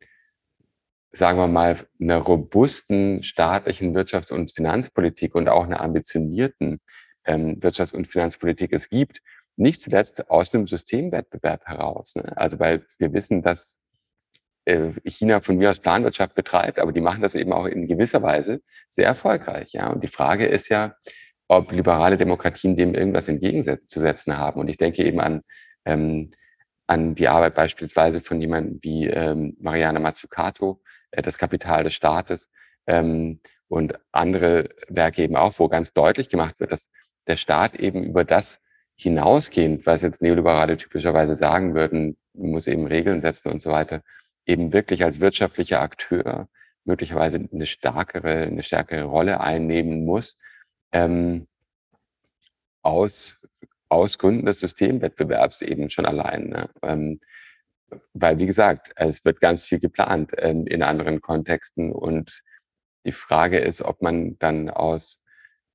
sagen wir mal, einer robusten staatlichen Wirtschafts- und Finanzpolitik und auch einer ambitionierten ähm, Wirtschafts- und Finanzpolitik es gibt, nicht zuletzt aus einem Systemwettbewerb heraus. Ne? Also weil wir wissen, dass äh, China von mir aus Planwirtschaft betreibt, aber die machen das eben auch in gewisser Weise sehr erfolgreich. Ja, und die Frage ist ja, ob liberale Demokratien dem irgendwas entgegenzusetzen haben. Und ich denke eben an, ähm, an die Arbeit beispielsweise von jemandem wie ähm, Mariana Mazzucato, äh, Das Kapital des Staates ähm, und andere Werke eben auch, wo ganz deutlich gemacht wird, dass der Staat eben über das hinausgehend, was jetzt Neoliberale typischerweise sagen würden, muss eben Regeln setzen und so weiter, eben wirklich als wirtschaftlicher Akteur möglicherweise eine stärkere, eine stärkere Rolle einnehmen muss, ähm, aus, aus Gründen des Systemwettbewerbs eben schon allein. Ne? Ähm, weil, wie gesagt, es wird ganz viel geplant ähm, in anderen Kontexten und die Frage ist, ob man dann aus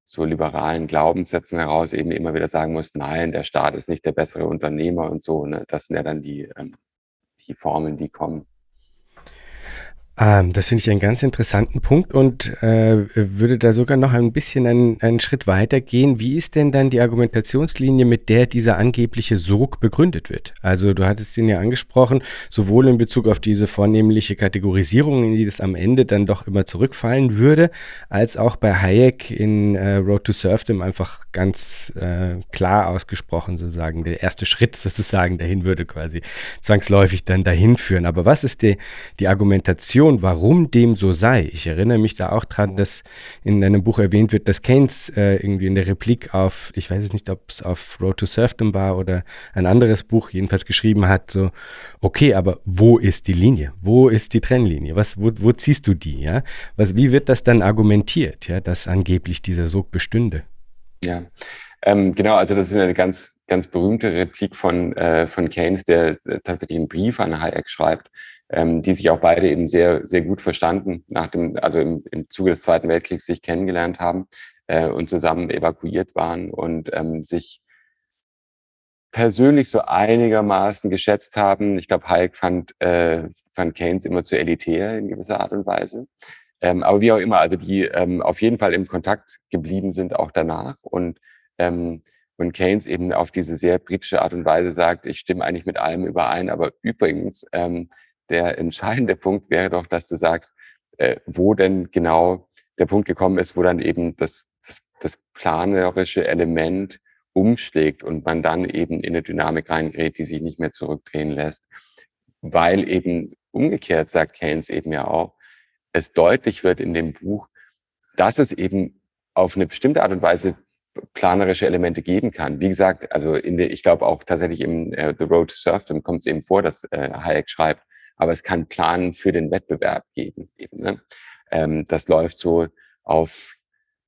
so liberalen Glaubenssätzen heraus eben immer wieder sagen muss, nein, der Staat ist nicht der bessere Unternehmer und so. Ne? Das sind ja dann die, ähm, die Formeln, die kommen. Ähm, das finde ich einen ganz interessanten Punkt und äh, würde da sogar noch ein bisschen einen, einen Schritt weiter gehen. Wie ist denn dann die Argumentationslinie, mit der dieser angebliche Sog begründet wird? Also du hattest ihn ja angesprochen, sowohl in Bezug auf diese vornehmliche Kategorisierung, in die das am Ende dann doch immer zurückfallen würde, als auch bei Hayek in äh, Road to Serfdom einfach ganz äh, klar ausgesprochen sozusagen. Der erste Schritt sozusagen dahin würde quasi zwangsläufig dann dahin führen. Aber was ist die, die Argumentation? Argumentation, warum dem so sei. Ich erinnere mich da auch dran, dass in einem Buch erwähnt wird, dass Keynes äh, irgendwie in der Replik auf, ich weiß es nicht, ob es auf Road to Serfdom war oder ein anderes Buch, jedenfalls geschrieben hat, so, okay, aber wo ist die Linie? Wo ist die Trennlinie? Was, wo, wo ziehst du die? Ja? Was, wie wird das dann argumentiert, ja, dass angeblich dieser Sog bestünde? Ja, ähm, genau, also das ist eine ganz, ganz berühmte Replik von, äh, von Keynes, der äh, tatsächlich einen Brief an Hayek schreibt, ähm, die sich auch beide eben sehr, sehr gut verstanden, nach dem, also im, im Zuge des Zweiten Weltkriegs sich kennengelernt haben äh, und zusammen evakuiert waren und ähm, sich persönlich so einigermaßen geschätzt haben. Ich glaube, Hayek fand, äh, fand Keynes immer zu elitär in gewisser Art und Weise. Ähm, aber wie auch immer, also die ähm, auf jeden Fall im Kontakt geblieben sind auch danach und ähm, und Keynes eben auf diese sehr britische Art und Weise sagt, ich stimme eigentlich mit allem überein, aber übrigens, ähm, der entscheidende Punkt wäre doch, dass du sagst, äh, wo denn genau der Punkt gekommen ist, wo dann eben das, das, das planerische Element umschlägt und man dann eben in eine Dynamik reingerät, die sich nicht mehr zurückdrehen lässt. Weil eben umgekehrt, sagt Keynes eben ja auch, es deutlich wird in dem Buch, dass es eben auf eine bestimmte Art und Weise planerische Elemente geben kann. Wie gesagt, also in der, ich glaube auch tatsächlich im äh, The Road to Serfdom kommt es eben vor, dass äh, Hayek schreibt, aber es kann Planen für den Wettbewerb geben. Eben, ne? ähm, das läuft so auf,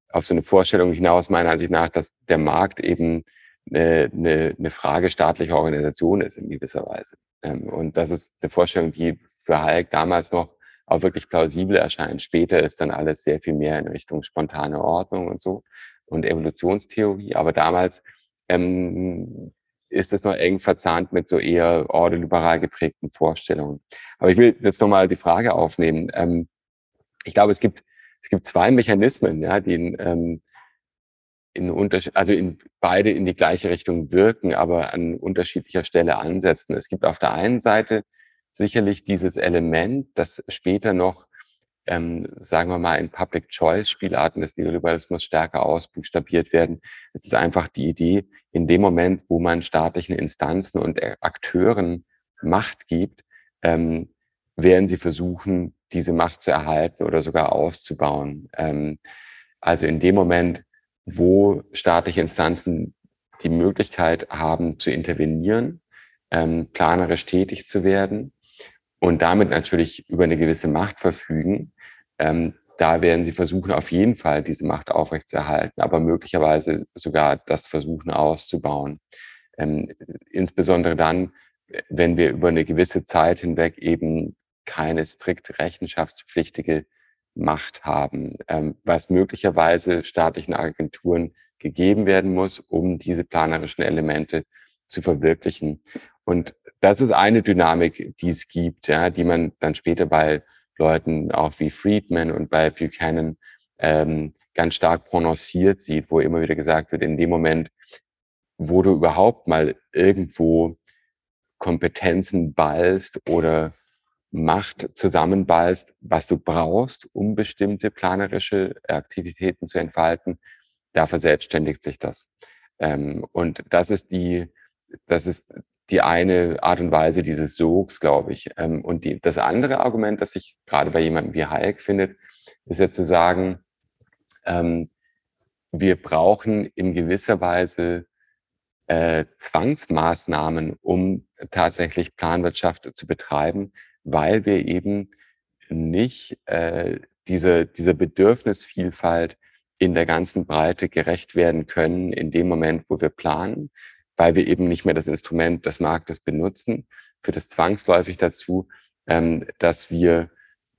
auf so eine Vorstellung hinaus, meiner Ansicht nach, dass der Markt eben eine, eine, eine Frage staatlicher Organisation ist in gewisser Weise. Ähm, und das ist eine Vorstellung, die für Hayek damals noch auch wirklich plausibel erscheint. Später ist dann alles sehr viel mehr in Richtung spontane Ordnung und so und Evolutionstheorie. Aber damals ähm, ist es noch eng verzahnt mit so eher ordoliberal geprägten Vorstellungen. Aber ich will jetzt nochmal die Frage aufnehmen. Ähm, ich glaube, es gibt, es gibt zwei Mechanismen, ja, die in, ähm, in Unterschied, also in beide in die gleiche Richtung wirken, aber an unterschiedlicher Stelle ansetzen. Es gibt auf der einen Seite sicherlich dieses Element, das später noch ähm, sagen wir mal, in Public Choice Spielarten des Neoliberalismus stärker ausbuchstabiert werden. Es ist einfach die Idee, in dem Moment, wo man staatlichen Instanzen und Akteuren Macht gibt, ähm, werden sie versuchen, diese Macht zu erhalten oder sogar auszubauen. Ähm, also in dem Moment, wo staatliche Instanzen die Möglichkeit haben zu intervenieren, ähm, planerisch tätig zu werden und damit natürlich über eine gewisse Macht verfügen, ähm, da werden sie versuchen, auf jeden Fall diese Macht aufrechtzuerhalten, aber möglicherweise sogar das versuchen auszubauen. Ähm, insbesondere dann, wenn wir über eine gewisse Zeit hinweg eben keine strikt rechenschaftspflichtige Macht haben, ähm, was möglicherweise staatlichen Agenturen gegeben werden muss, um diese planerischen Elemente zu verwirklichen. Und das ist eine Dynamik, die es gibt, ja, die man dann später bei Leuten auch wie Friedman und bei Buchanan ähm, ganz stark prononciert sieht, wo immer wieder gesagt wird, in dem Moment, wo du überhaupt mal irgendwo Kompetenzen ballst oder Macht zusammenballst, was du brauchst, um bestimmte planerische Aktivitäten zu entfalten, da verselbstständigt sich das. Ähm, und das ist die, das ist die eine Art und Weise dieses Sogs, glaube ich. Ähm, und die, das andere Argument, das sich gerade bei jemandem wie Hayek findet, ist ja zu sagen, ähm, wir brauchen in gewisser Weise äh, Zwangsmaßnahmen, um tatsächlich Planwirtschaft zu betreiben, weil wir eben nicht äh, diese, dieser Bedürfnisvielfalt in der ganzen Breite gerecht werden können in dem Moment, wo wir planen, weil wir eben nicht mehr das Instrument des Marktes benutzen, führt es zwangsläufig dazu, ähm, dass wir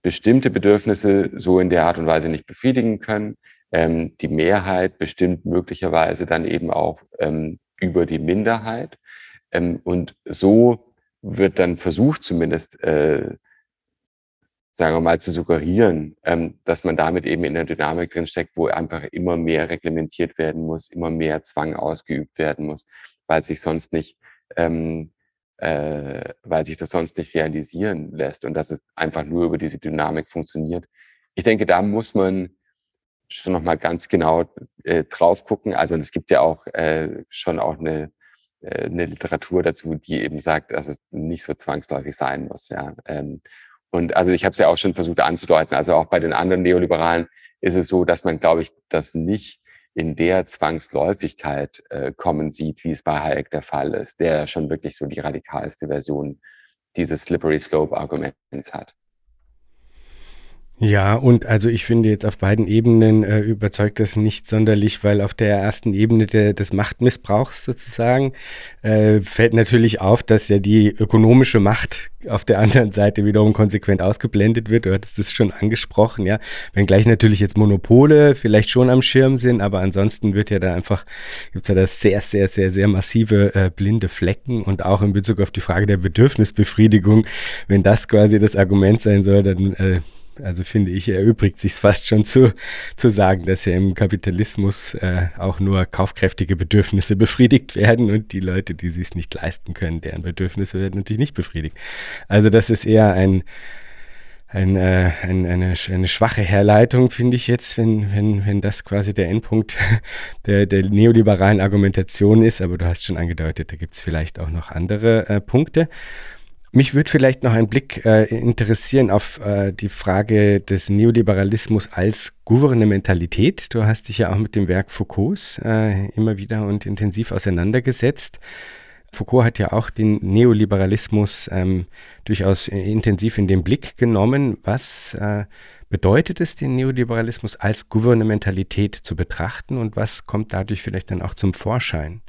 bestimmte Bedürfnisse so in der Art und Weise nicht befriedigen können. Ähm, die Mehrheit bestimmt möglicherweise dann eben auch ähm, über die Minderheit. Ähm, und so wird dann versucht zumindest, äh, sagen wir mal, zu suggerieren, ähm, dass man damit eben in der Dynamik drinsteckt, wo einfach immer mehr reglementiert werden muss, immer mehr Zwang ausgeübt werden muss weil sich sonst nicht, ähm, äh, weil sich das sonst nicht realisieren lässt und dass es einfach nur über diese Dynamik funktioniert. Ich denke, da muss man schon nochmal ganz genau äh, drauf gucken. Also es gibt ja auch äh, schon auch eine, äh, eine Literatur dazu, die eben sagt, dass es nicht so zwangsläufig sein muss. Ja. Ähm, Und also ich habe es ja auch schon versucht anzudeuten, also auch bei den anderen Neoliberalen ist es so, dass man, glaube ich, das nicht in der Zwangsläufigkeit äh, kommen sieht, wie es bei Hayek der Fall ist, der schon wirklich so die radikalste Version dieses Slippery Slope Arguments hat. Ja, und also ich finde jetzt auf beiden Ebenen äh, überzeugt das nicht sonderlich, weil auf der ersten Ebene der, des Machtmissbrauchs sozusagen äh, fällt natürlich auf, dass ja die ökonomische Macht auf der anderen Seite wiederum konsequent ausgeblendet wird. Du hattest das schon angesprochen, ja. Wenngleich natürlich jetzt Monopole vielleicht schon am Schirm sind, aber ansonsten wird ja da einfach, gibt's ja da sehr, sehr, sehr, sehr massive äh, blinde Flecken und auch in Bezug auf die Frage der Bedürfnisbefriedigung, wenn das quasi das Argument sein soll, dann äh, also finde ich, erübrigt sich fast schon zu, zu sagen, dass ja im Kapitalismus äh, auch nur kaufkräftige Bedürfnisse befriedigt werden und die Leute, die sich nicht leisten können, deren Bedürfnisse werden natürlich nicht befriedigt. Also das ist eher ein, ein, äh, ein, eine, eine schwache Herleitung, finde ich jetzt, wenn, wenn, wenn das quasi der Endpunkt der, der neoliberalen Argumentation ist. Aber du hast schon angedeutet, da gibt es vielleicht auch noch andere äh, Punkte. Mich würde vielleicht noch ein Blick äh, interessieren auf äh, die Frage des Neoliberalismus als Gouvernementalität. Du hast dich ja auch mit dem Werk Foucaults äh, immer wieder und intensiv auseinandergesetzt. Foucault hat ja auch den Neoliberalismus ähm, durchaus intensiv in den Blick genommen. Was äh, bedeutet es, den Neoliberalismus als Gouvernementalität zu betrachten und was kommt dadurch vielleicht dann auch zum Vorschein?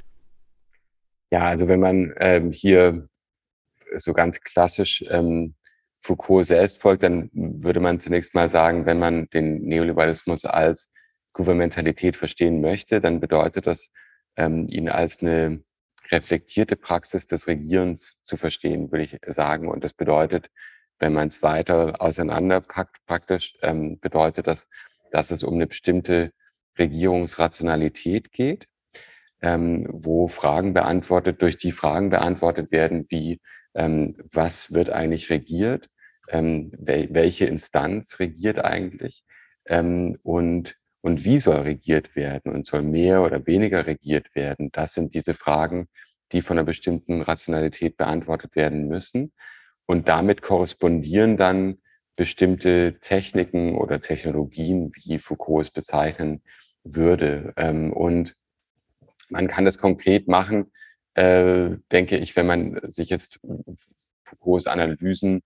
Ja, also wenn man ähm, hier so ganz klassisch ähm, Foucault selbst folgt, dann würde man zunächst mal sagen, wenn man den Neoliberalismus als Gouvernementalität verstehen möchte, dann bedeutet das, ähm, ihn als eine reflektierte Praxis des Regierens zu verstehen, würde ich sagen. Und das bedeutet, wenn man es weiter auseinanderpackt, praktisch, ähm, bedeutet das, dass es um eine bestimmte Regierungsrationalität geht, ähm, wo Fragen beantwortet, durch die Fragen beantwortet werden, wie was wird eigentlich regiert, ähm, wel welche Instanz regiert eigentlich ähm, und, und wie soll regiert werden und soll mehr oder weniger regiert werden. Das sind diese Fragen, die von einer bestimmten Rationalität beantwortet werden müssen. Und damit korrespondieren dann bestimmte Techniken oder Technologien, wie Foucault es bezeichnen würde. Ähm, und man kann das konkret machen, äh, denke ich, wenn man sich jetzt Foucaults Analysen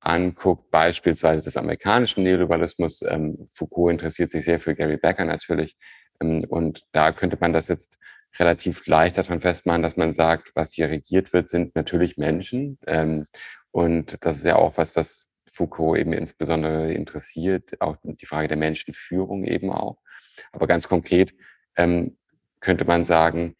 anguckt, beispielsweise des amerikanischen Neoliberalismus. Ähm, Foucault interessiert sich sehr für Gary Becker natürlich. Ähm, und da könnte man das jetzt relativ leicht daran festmachen, dass man sagt, was hier regiert wird, sind natürlich Menschen. Ähm, und das ist ja auch was, was Foucault eben insbesondere interessiert, auch die Frage der Menschenführung eben auch. Aber ganz konkret ähm, könnte man sagen,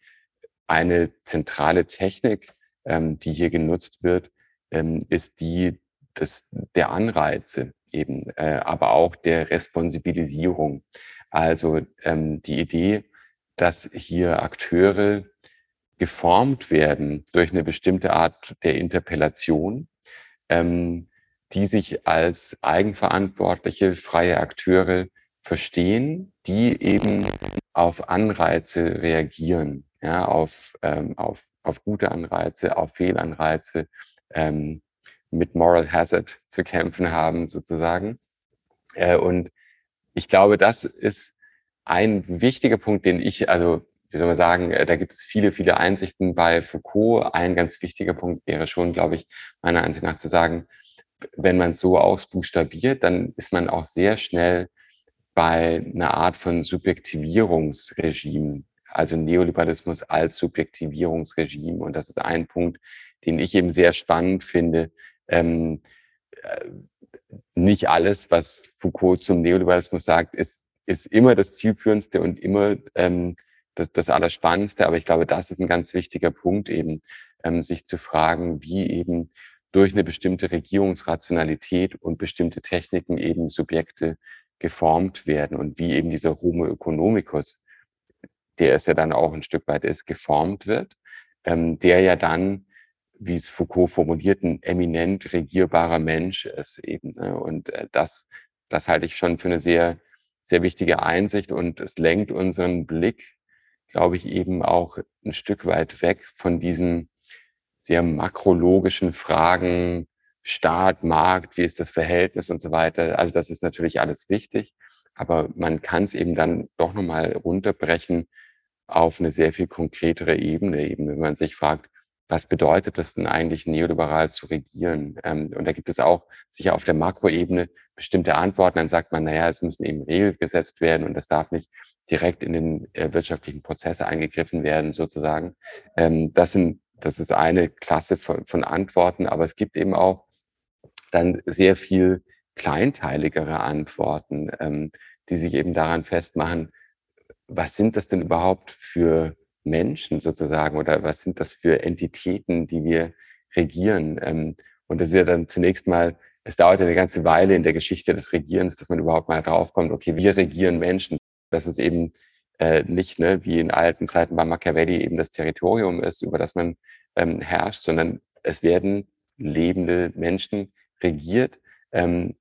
eine zentrale Technik, ähm, die hier genutzt wird, ähm, ist die des, der Anreize eben, äh, aber auch der Responsibilisierung. Also ähm, die Idee, dass hier Akteure geformt werden durch eine bestimmte Art der Interpellation, ähm, die sich als eigenverantwortliche, freie Akteure verstehen, die eben auf Anreize reagieren ja, auf, ähm, auf, auf gute Anreize, auf Fehlanreize, ähm, mit Moral Hazard zu kämpfen haben, sozusagen. Äh, und ich glaube, das ist ein wichtiger Punkt, den ich, also wie soll man sagen, äh, da gibt es viele, viele Einsichten bei Foucault. Ein ganz wichtiger Punkt wäre schon, glaube ich, meiner Ansicht nach zu sagen, wenn man so ausbuchstabiert, dann ist man auch sehr schnell bei einer Art von Subjektivierungsregime also Neoliberalismus als Subjektivierungsregime. Und das ist ein Punkt, den ich eben sehr spannend finde. Ähm, äh, nicht alles, was Foucault zum Neoliberalismus sagt, ist, ist immer das Zielführendste und immer ähm, das, das Allerspannendste. Aber ich glaube, das ist ein ganz wichtiger Punkt, eben ähm, sich zu fragen, wie eben durch eine bestimmte Regierungsrationalität und bestimmte Techniken eben Subjekte geformt werden und wie eben dieser Homo economicus der es ja dann auch ein Stück weit ist, geformt wird, ähm, der ja dann, wie es Foucault formuliert, ein eminent regierbarer Mensch ist eben. Ne? Und äh, das, das halte ich schon für eine sehr, sehr wichtige Einsicht und es lenkt unseren Blick, glaube ich, eben auch ein Stück weit weg von diesen sehr makrologischen Fragen Staat, Markt, wie ist das Verhältnis und so weiter. Also das ist natürlich alles wichtig, aber man kann es eben dann doch nochmal runterbrechen auf eine sehr viel konkretere Ebene, eben wenn man sich fragt, was bedeutet das denn eigentlich, neoliberal zu regieren? Ähm, und da gibt es auch sicher auf der Makroebene bestimmte Antworten. Dann sagt man, naja, es müssen eben Regeln gesetzt werden und das darf nicht direkt in den äh, wirtschaftlichen Prozesse eingegriffen werden, sozusagen. Ähm, das sind, das ist eine Klasse von, von Antworten, aber es gibt eben auch dann sehr viel kleinteiligere Antworten, ähm, die sich eben daran festmachen, was sind das denn überhaupt für Menschen sozusagen oder was sind das für Entitäten, die wir regieren? Ähm, und das ist ja dann zunächst mal, es dauert ja eine ganze Weile in der Geschichte des Regierens, dass man überhaupt mal draufkommt, okay, wir regieren Menschen. Das ist eben äh, nicht, ne, wie in alten Zeiten bei Machiavelli eben das Territorium ist, über das man ähm, herrscht, sondern es werden lebende Menschen regiert, ähm,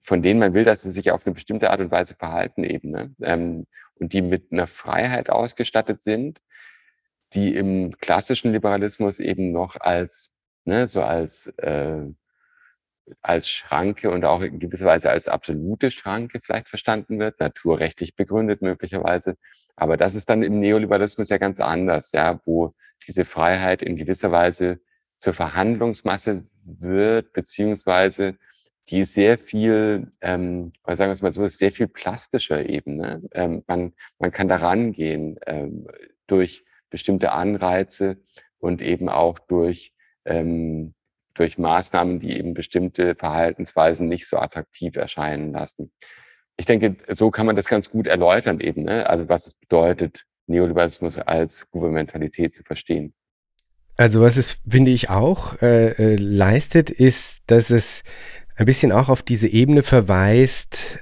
von denen man will, dass sie sich auf eine bestimmte Art und Weise verhalten eben. Ne? Ähm, und die mit einer Freiheit ausgestattet sind, die im klassischen Liberalismus eben noch als, ne, so als, äh, als Schranke und auch in gewisser Weise als absolute Schranke vielleicht verstanden wird, naturrechtlich begründet möglicherweise. Aber das ist dann im Neoliberalismus ja ganz anders, ja, wo diese Freiheit in gewisser Weise zur Verhandlungsmasse wird, beziehungsweise die sehr viel, ähm, sagen wir es mal so, sehr viel plastischer eben. Ne? Ähm, man, man kann da rangehen ähm, durch bestimmte Anreize und eben auch durch, ähm, durch Maßnahmen, die eben bestimmte Verhaltensweisen nicht so attraktiv erscheinen lassen. Ich denke, so kann man das ganz gut erläutern eben, ne? also was es bedeutet, Neoliberalismus als Gouvernementalität zu verstehen. Also was es, finde ich, auch äh, äh, leistet, ist, dass es ein bisschen auch auf diese Ebene verweist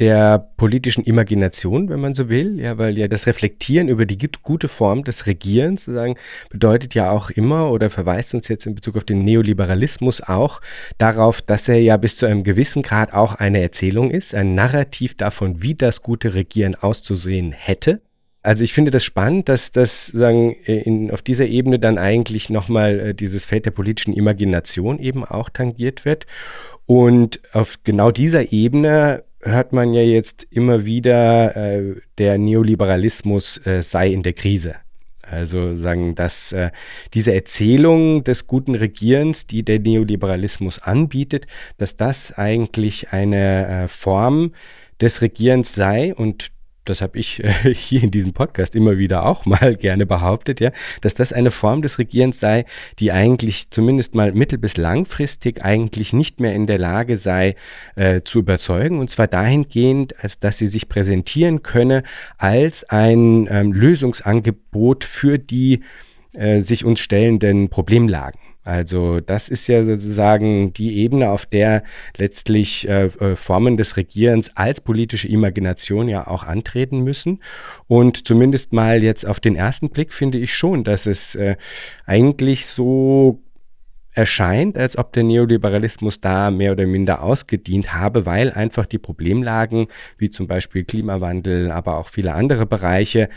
der politischen Imagination, wenn man so will, ja, weil ja das Reflektieren über die gute Form des Regierens sozusagen bedeutet ja auch immer oder verweist uns jetzt in Bezug auf den Neoliberalismus auch darauf, dass er ja bis zu einem gewissen Grad auch eine Erzählung ist, ein Narrativ davon, wie das gute Regieren auszusehen hätte. Also ich finde das spannend, dass das sagen in, auf dieser Ebene dann eigentlich nochmal äh, dieses Feld der politischen Imagination eben auch tangiert wird. Und auf genau dieser Ebene hört man ja jetzt immer wieder, äh, der Neoliberalismus äh, sei in der Krise. Also sagen, dass äh, diese Erzählung des guten Regierens, die der Neoliberalismus anbietet, dass das eigentlich eine äh, Form des Regierens sei und das habe ich äh, hier in diesem Podcast immer wieder auch mal gerne behauptet, ja, dass das eine Form des Regierens sei, die eigentlich zumindest mal mittel- bis langfristig eigentlich nicht mehr in der Lage sei äh, zu überzeugen. Und zwar dahingehend, als dass sie sich präsentieren könne als ein ähm, Lösungsangebot für die äh, sich uns stellenden Problemlagen. Also das ist ja sozusagen die Ebene, auf der letztlich äh, äh, Formen des Regierens als politische Imagination ja auch antreten müssen. Und zumindest mal jetzt auf den ersten Blick finde ich schon, dass es äh, eigentlich so erscheint, als ob der Neoliberalismus da mehr oder minder ausgedient habe, weil einfach die Problemlagen, wie zum Beispiel Klimawandel, aber auch viele andere Bereiche,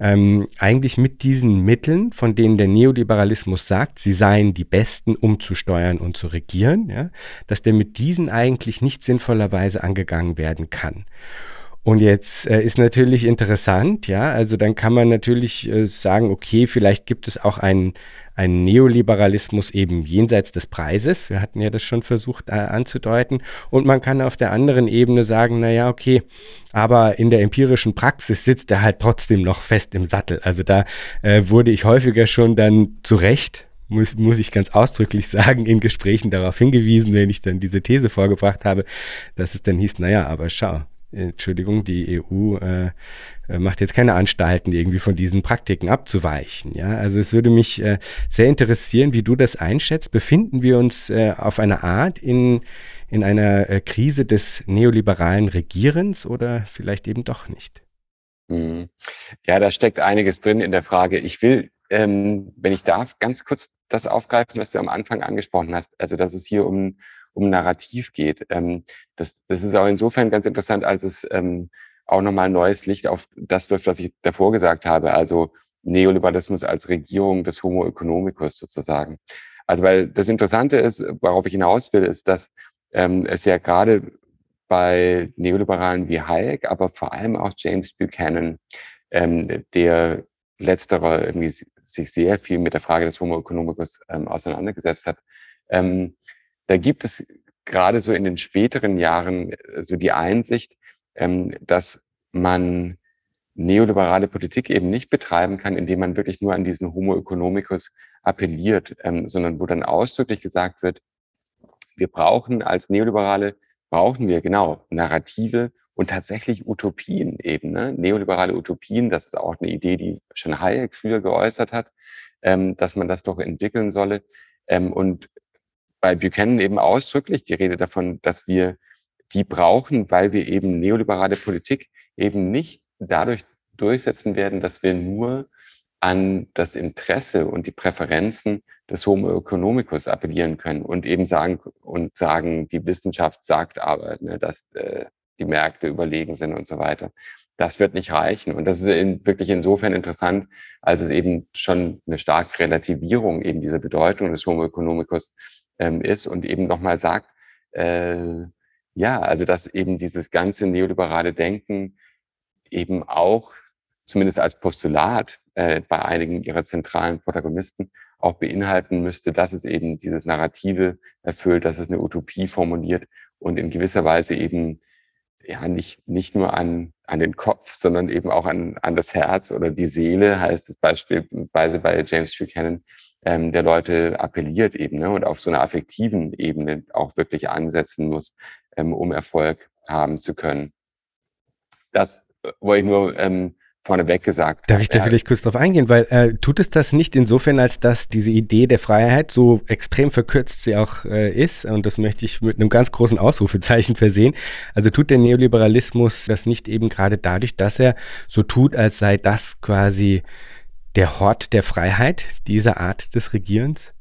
ähm, eigentlich mit diesen Mitteln, von denen der Neoliberalismus sagt, sie seien die besten, um zu steuern und zu regieren, ja, dass der mit diesen eigentlich nicht sinnvollerweise angegangen werden kann. Und jetzt äh, ist natürlich interessant, ja, also dann kann man natürlich äh, sagen, okay, vielleicht gibt es auch einen ein Neoliberalismus eben jenseits des Preises. Wir hatten ja das schon versucht äh, anzudeuten. Und man kann auf der anderen Ebene sagen, naja, okay, aber in der empirischen Praxis sitzt er halt trotzdem noch fest im Sattel. Also da äh, wurde ich häufiger schon dann zu Recht muss, muss ich ganz ausdrücklich sagen, in Gesprächen darauf hingewiesen, wenn ich dann diese These vorgebracht habe, dass es dann hieß, naja, aber schau, Entschuldigung, die EU äh, macht jetzt keine Anstalten, irgendwie von diesen Praktiken abzuweichen. Ja, also es würde mich äh, sehr interessieren, wie du das einschätzt. Befinden wir uns äh, auf einer Art in, in einer äh, Krise des neoliberalen Regierens oder vielleicht eben doch nicht? Hm. Ja, da steckt einiges drin in der Frage. Ich will, ähm, wenn ich darf, ganz kurz das aufgreifen, was du am Anfang angesprochen hast. Also, dass es hier um um Narrativ geht. Ähm, das, das ist auch insofern ganz interessant, als es ähm, auch nochmal neues Licht auf das wirft, was ich davor gesagt habe, also Neoliberalismus als Regierung des Homo economicus sozusagen. Also weil das Interessante ist, worauf ich hinaus will, ist, dass ähm, es ja gerade bei Neoliberalen wie Hayek, aber vor allem auch James Buchanan, ähm, der letzterer irgendwie sich sehr viel mit der Frage des Homo economicus ähm, auseinandergesetzt hat. Ähm, da gibt es gerade so in den späteren Jahren äh, so die Einsicht, ähm, dass man neoliberale Politik eben nicht betreiben kann, indem man wirklich nur an diesen Homo economicus appelliert, ähm, sondern wo dann ausdrücklich gesagt wird, wir brauchen als Neoliberale, brauchen wir genau Narrative und tatsächlich Utopien eben. Ne? Neoliberale Utopien, das ist auch eine Idee, die schon Hayek früher geäußert hat, ähm, dass man das doch entwickeln solle. Ähm, und bei Buchanan eben ausdrücklich die Rede davon, dass wir die brauchen, weil wir eben neoliberale Politik eben nicht dadurch durchsetzen werden, dass wir nur an das Interesse und die Präferenzen des Homo economicus appellieren können und eben sagen und sagen, die Wissenschaft sagt aber, ne, dass äh, die Märkte überlegen sind und so weiter. Das wird nicht reichen. Und das ist in, wirklich insofern interessant, als es eben schon eine starke Relativierung eben dieser Bedeutung des Homo economicus ähm, ist und eben nochmal sagt, äh, ja, also dass eben dieses ganze neoliberale Denken eben auch zumindest als Postulat äh, bei einigen ihrer zentralen Protagonisten auch beinhalten müsste, dass es eben dieses Narrative erfüllt, dass es eine Utopie formuliert und in gewisser Weise eben ja nicht, nicht nur an, an den Kopf, sondern eben auch an, an das Herz oder die Seele, heißt es beispielsweise bei James Buchanan, ähm, der Leute appelliert eben ne, und auf so einer affektiven Ebene auch wirklich ansetzen muss, ähm, um Erfolg haben zu können. Das wollte ich nur ähm, vorneweg gesagt. Darf ich da ja. vielleicht kurz drauf eingehen? Weil äh, tut es das nicht insofern, als dass diese Idee der Freiheit, so extrem verkürzt sie auch äh, ist, und das möchte ich mit einem ganz großen Ausrufezeichen versehen, also tut der Neoliberalismus das nicht eben gerade dadurch, dass er so tut, als sei das quasi der Hort der Freiheit, diese Art des Regierens?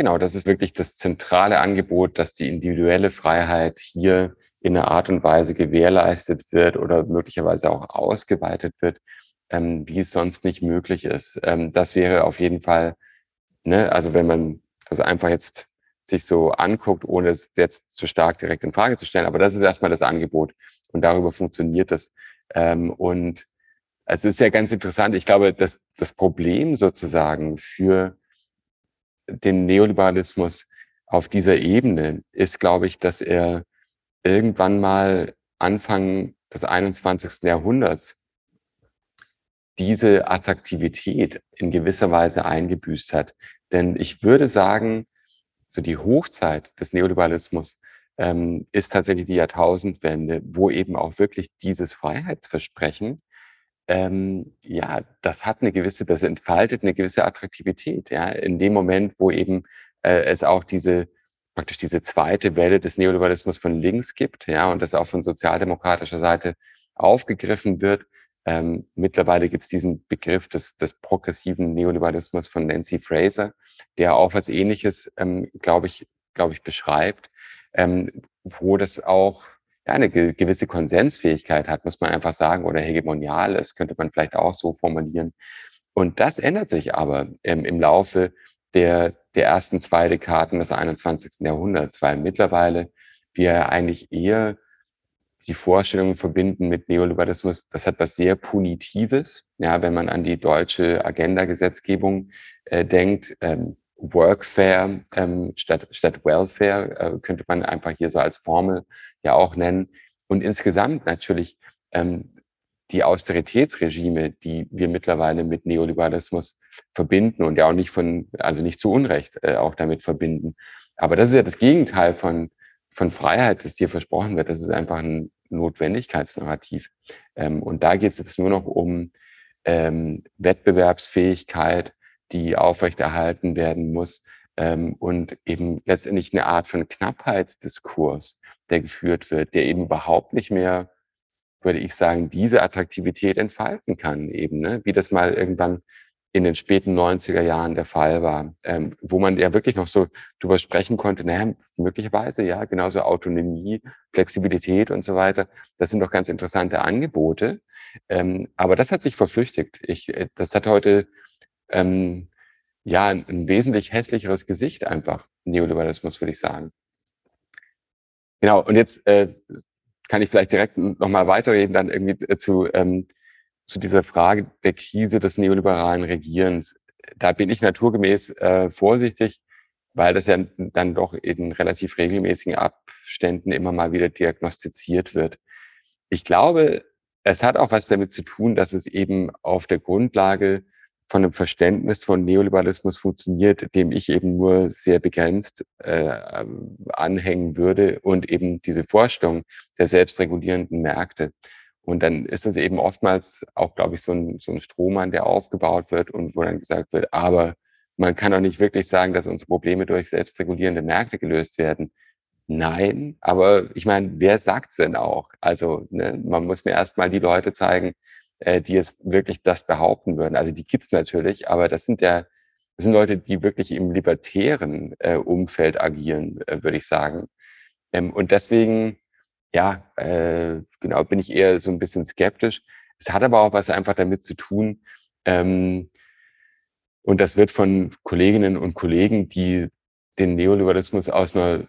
Genau, das ist wirklich das zentrale Angebot, dass die individuelle Freiheit hier in einer Art und Weise gewährleistet wird oder möglicherweise auch ausgeweitet wird, ähm, wie es sonst nicht möglich ist. Ähm, das wäre auf jeden Fall, ne, also wenn man das einfach jetzt sich so anguckt, ohne es jetzt zu stark direkt in Frage zu stellen, aber das ist erstmal das Angebot und darüber funktioniert es. Ähm, und es ist ja ganz interessant. Ich glaube, dass das Problem sozusagen für den Neoliberalismus auf dieser Ebene ist, glaube ich, dass er irgendwann mal Anfang des 21. Jahrhunderts diese Attraktivität in gewisser Weise eingebüßt hat. Denn ich würde sagen, so die Hochzeit des Neoliberalismus ähm, ist tatsächlich die Jahrtausendwende, wo eben auch wirklich dieses Freiheitsversprechen, ähm, ja, das hat eine gewisse, das entfaltet eine gewisse Attraktivität, ja, in dem Moment, wo eben äh, es auch diese praktisch diese zweite Welle des Neoliberalismus von links gibt, ja, und das auch von sozialdemokratischer Seite aufgegriffen wird, ähm, mittlerweile gibt es diesen Begriff des, des progressiven Neoliberalismus von Nancy Fraser, der auch was Ähnliches, ähm, glaube ich, glaube ich, beschreibt, ähm, wo das auch ja, eine gewisse Konsensfähigkeit hat, muss man einfach sagen, oder hegemonial ist, könnte man vielleicht auch so formulieren. Und das ändert sich aber ähm, im Laufe der, der ersten zwei Dekaden des 21. Jahrhunderts, weil mittlerweile wir eigentlich eher die Vorstellungen verbinden mit Neoliberalismus, das hat was sehr Punitives. Ja, wenn man an die deutsche Agenda-Gesetzgebung äh, denkt, ähm, Workfare ähm, statt, statt Welfare äh, könnte man einfach hier so als Formel ja auch nennen. Und insgesamt natürlich ähm, die Austeritätsregime, die wir mittlerweile mit Neoliberalismus verbinden und ja auch nicht von, also nicht zu Unrecht äh, auch damit verbinden. Aber das ist ja das Gegenteil von von Freiheit, das dir versprochen wird, das ist einfach ein Notwendigkeitsnarrativ. Ähm, und da geht es jetzt nur noch um ähm, Wettbewerbsfähigkeit, die aufrechterhalten werden muss ähm, und eben letztendlich eine Art von Knappheitsdiskurs, der geführt wird, der eben überhaupt nicht mehr, würde ich sagen, diese Attraktivität entfalten kann eben, ne? wie das mal irgendwann in den späten 90er Jahren der Fall war, ähm, wo man ja wirklich noch so drüber sprechen konnte, naja, möglicherweise, ja, genauso Autonomie, Flexibilität und so weiter. Das sind doch ganz interessante Angebote. Ähm, aber das hat sich verflüchtigt. Ich, äh, das hat heute ähm, ja, ein, ein wesentlich hässlicheres Gesicht einfach, Neoliberalismus, würde ich sagen. Genau, und jetzt äh, kann ich vielleicht direkt nochmal weiterreden, dann irgendwie äh, zu, ähm, zu dieser Frage der Krise des neoliberalen Regierens. Da bin ich naturgemäß äh, vorsichtig, weil das ja dann doch in relativ regelmäßigen Abständen immer mal wieder diagnostiziert wird. Ich glaube, es hat auch was damit zu tun, dass es eben auf der Grundlage von einem Verständnis von Neoliberalismus funktioniert, dem ich eben nur sehr begrenzt äh, anhängen würde und eben diese Vorstellung der selbstregulierenden Märkte. Und dann ist es eben oftmals auch, glaube ich, so ein, so ein Strohmann, der aufgebaut wird und wo dann gesagt wird, aber man kann doch nicht wirklich sagen, dass unsere Probleme durch selbstregulierende Märkte gelöst werden. Nein, aber ich meine, wer sagt's denn auch? Also ne, man muss mir erstmal die Leute zeigen, äh, die es wirklich das behaupten würden. Also die gibt's natürlich, aber das sind ja das sind Leute, die wirklich im libertären äh, Umfeld agieren, äh, würde ich sagen. Ähm, und deswegen, ja, äh, genau, bin ich eher so ein bisschen skeptisch. Es hat aber auch was einfach damit zu tun, ähm, und das wird von Kolleginnen und Kollegen, die den Neoliberalismus aus einer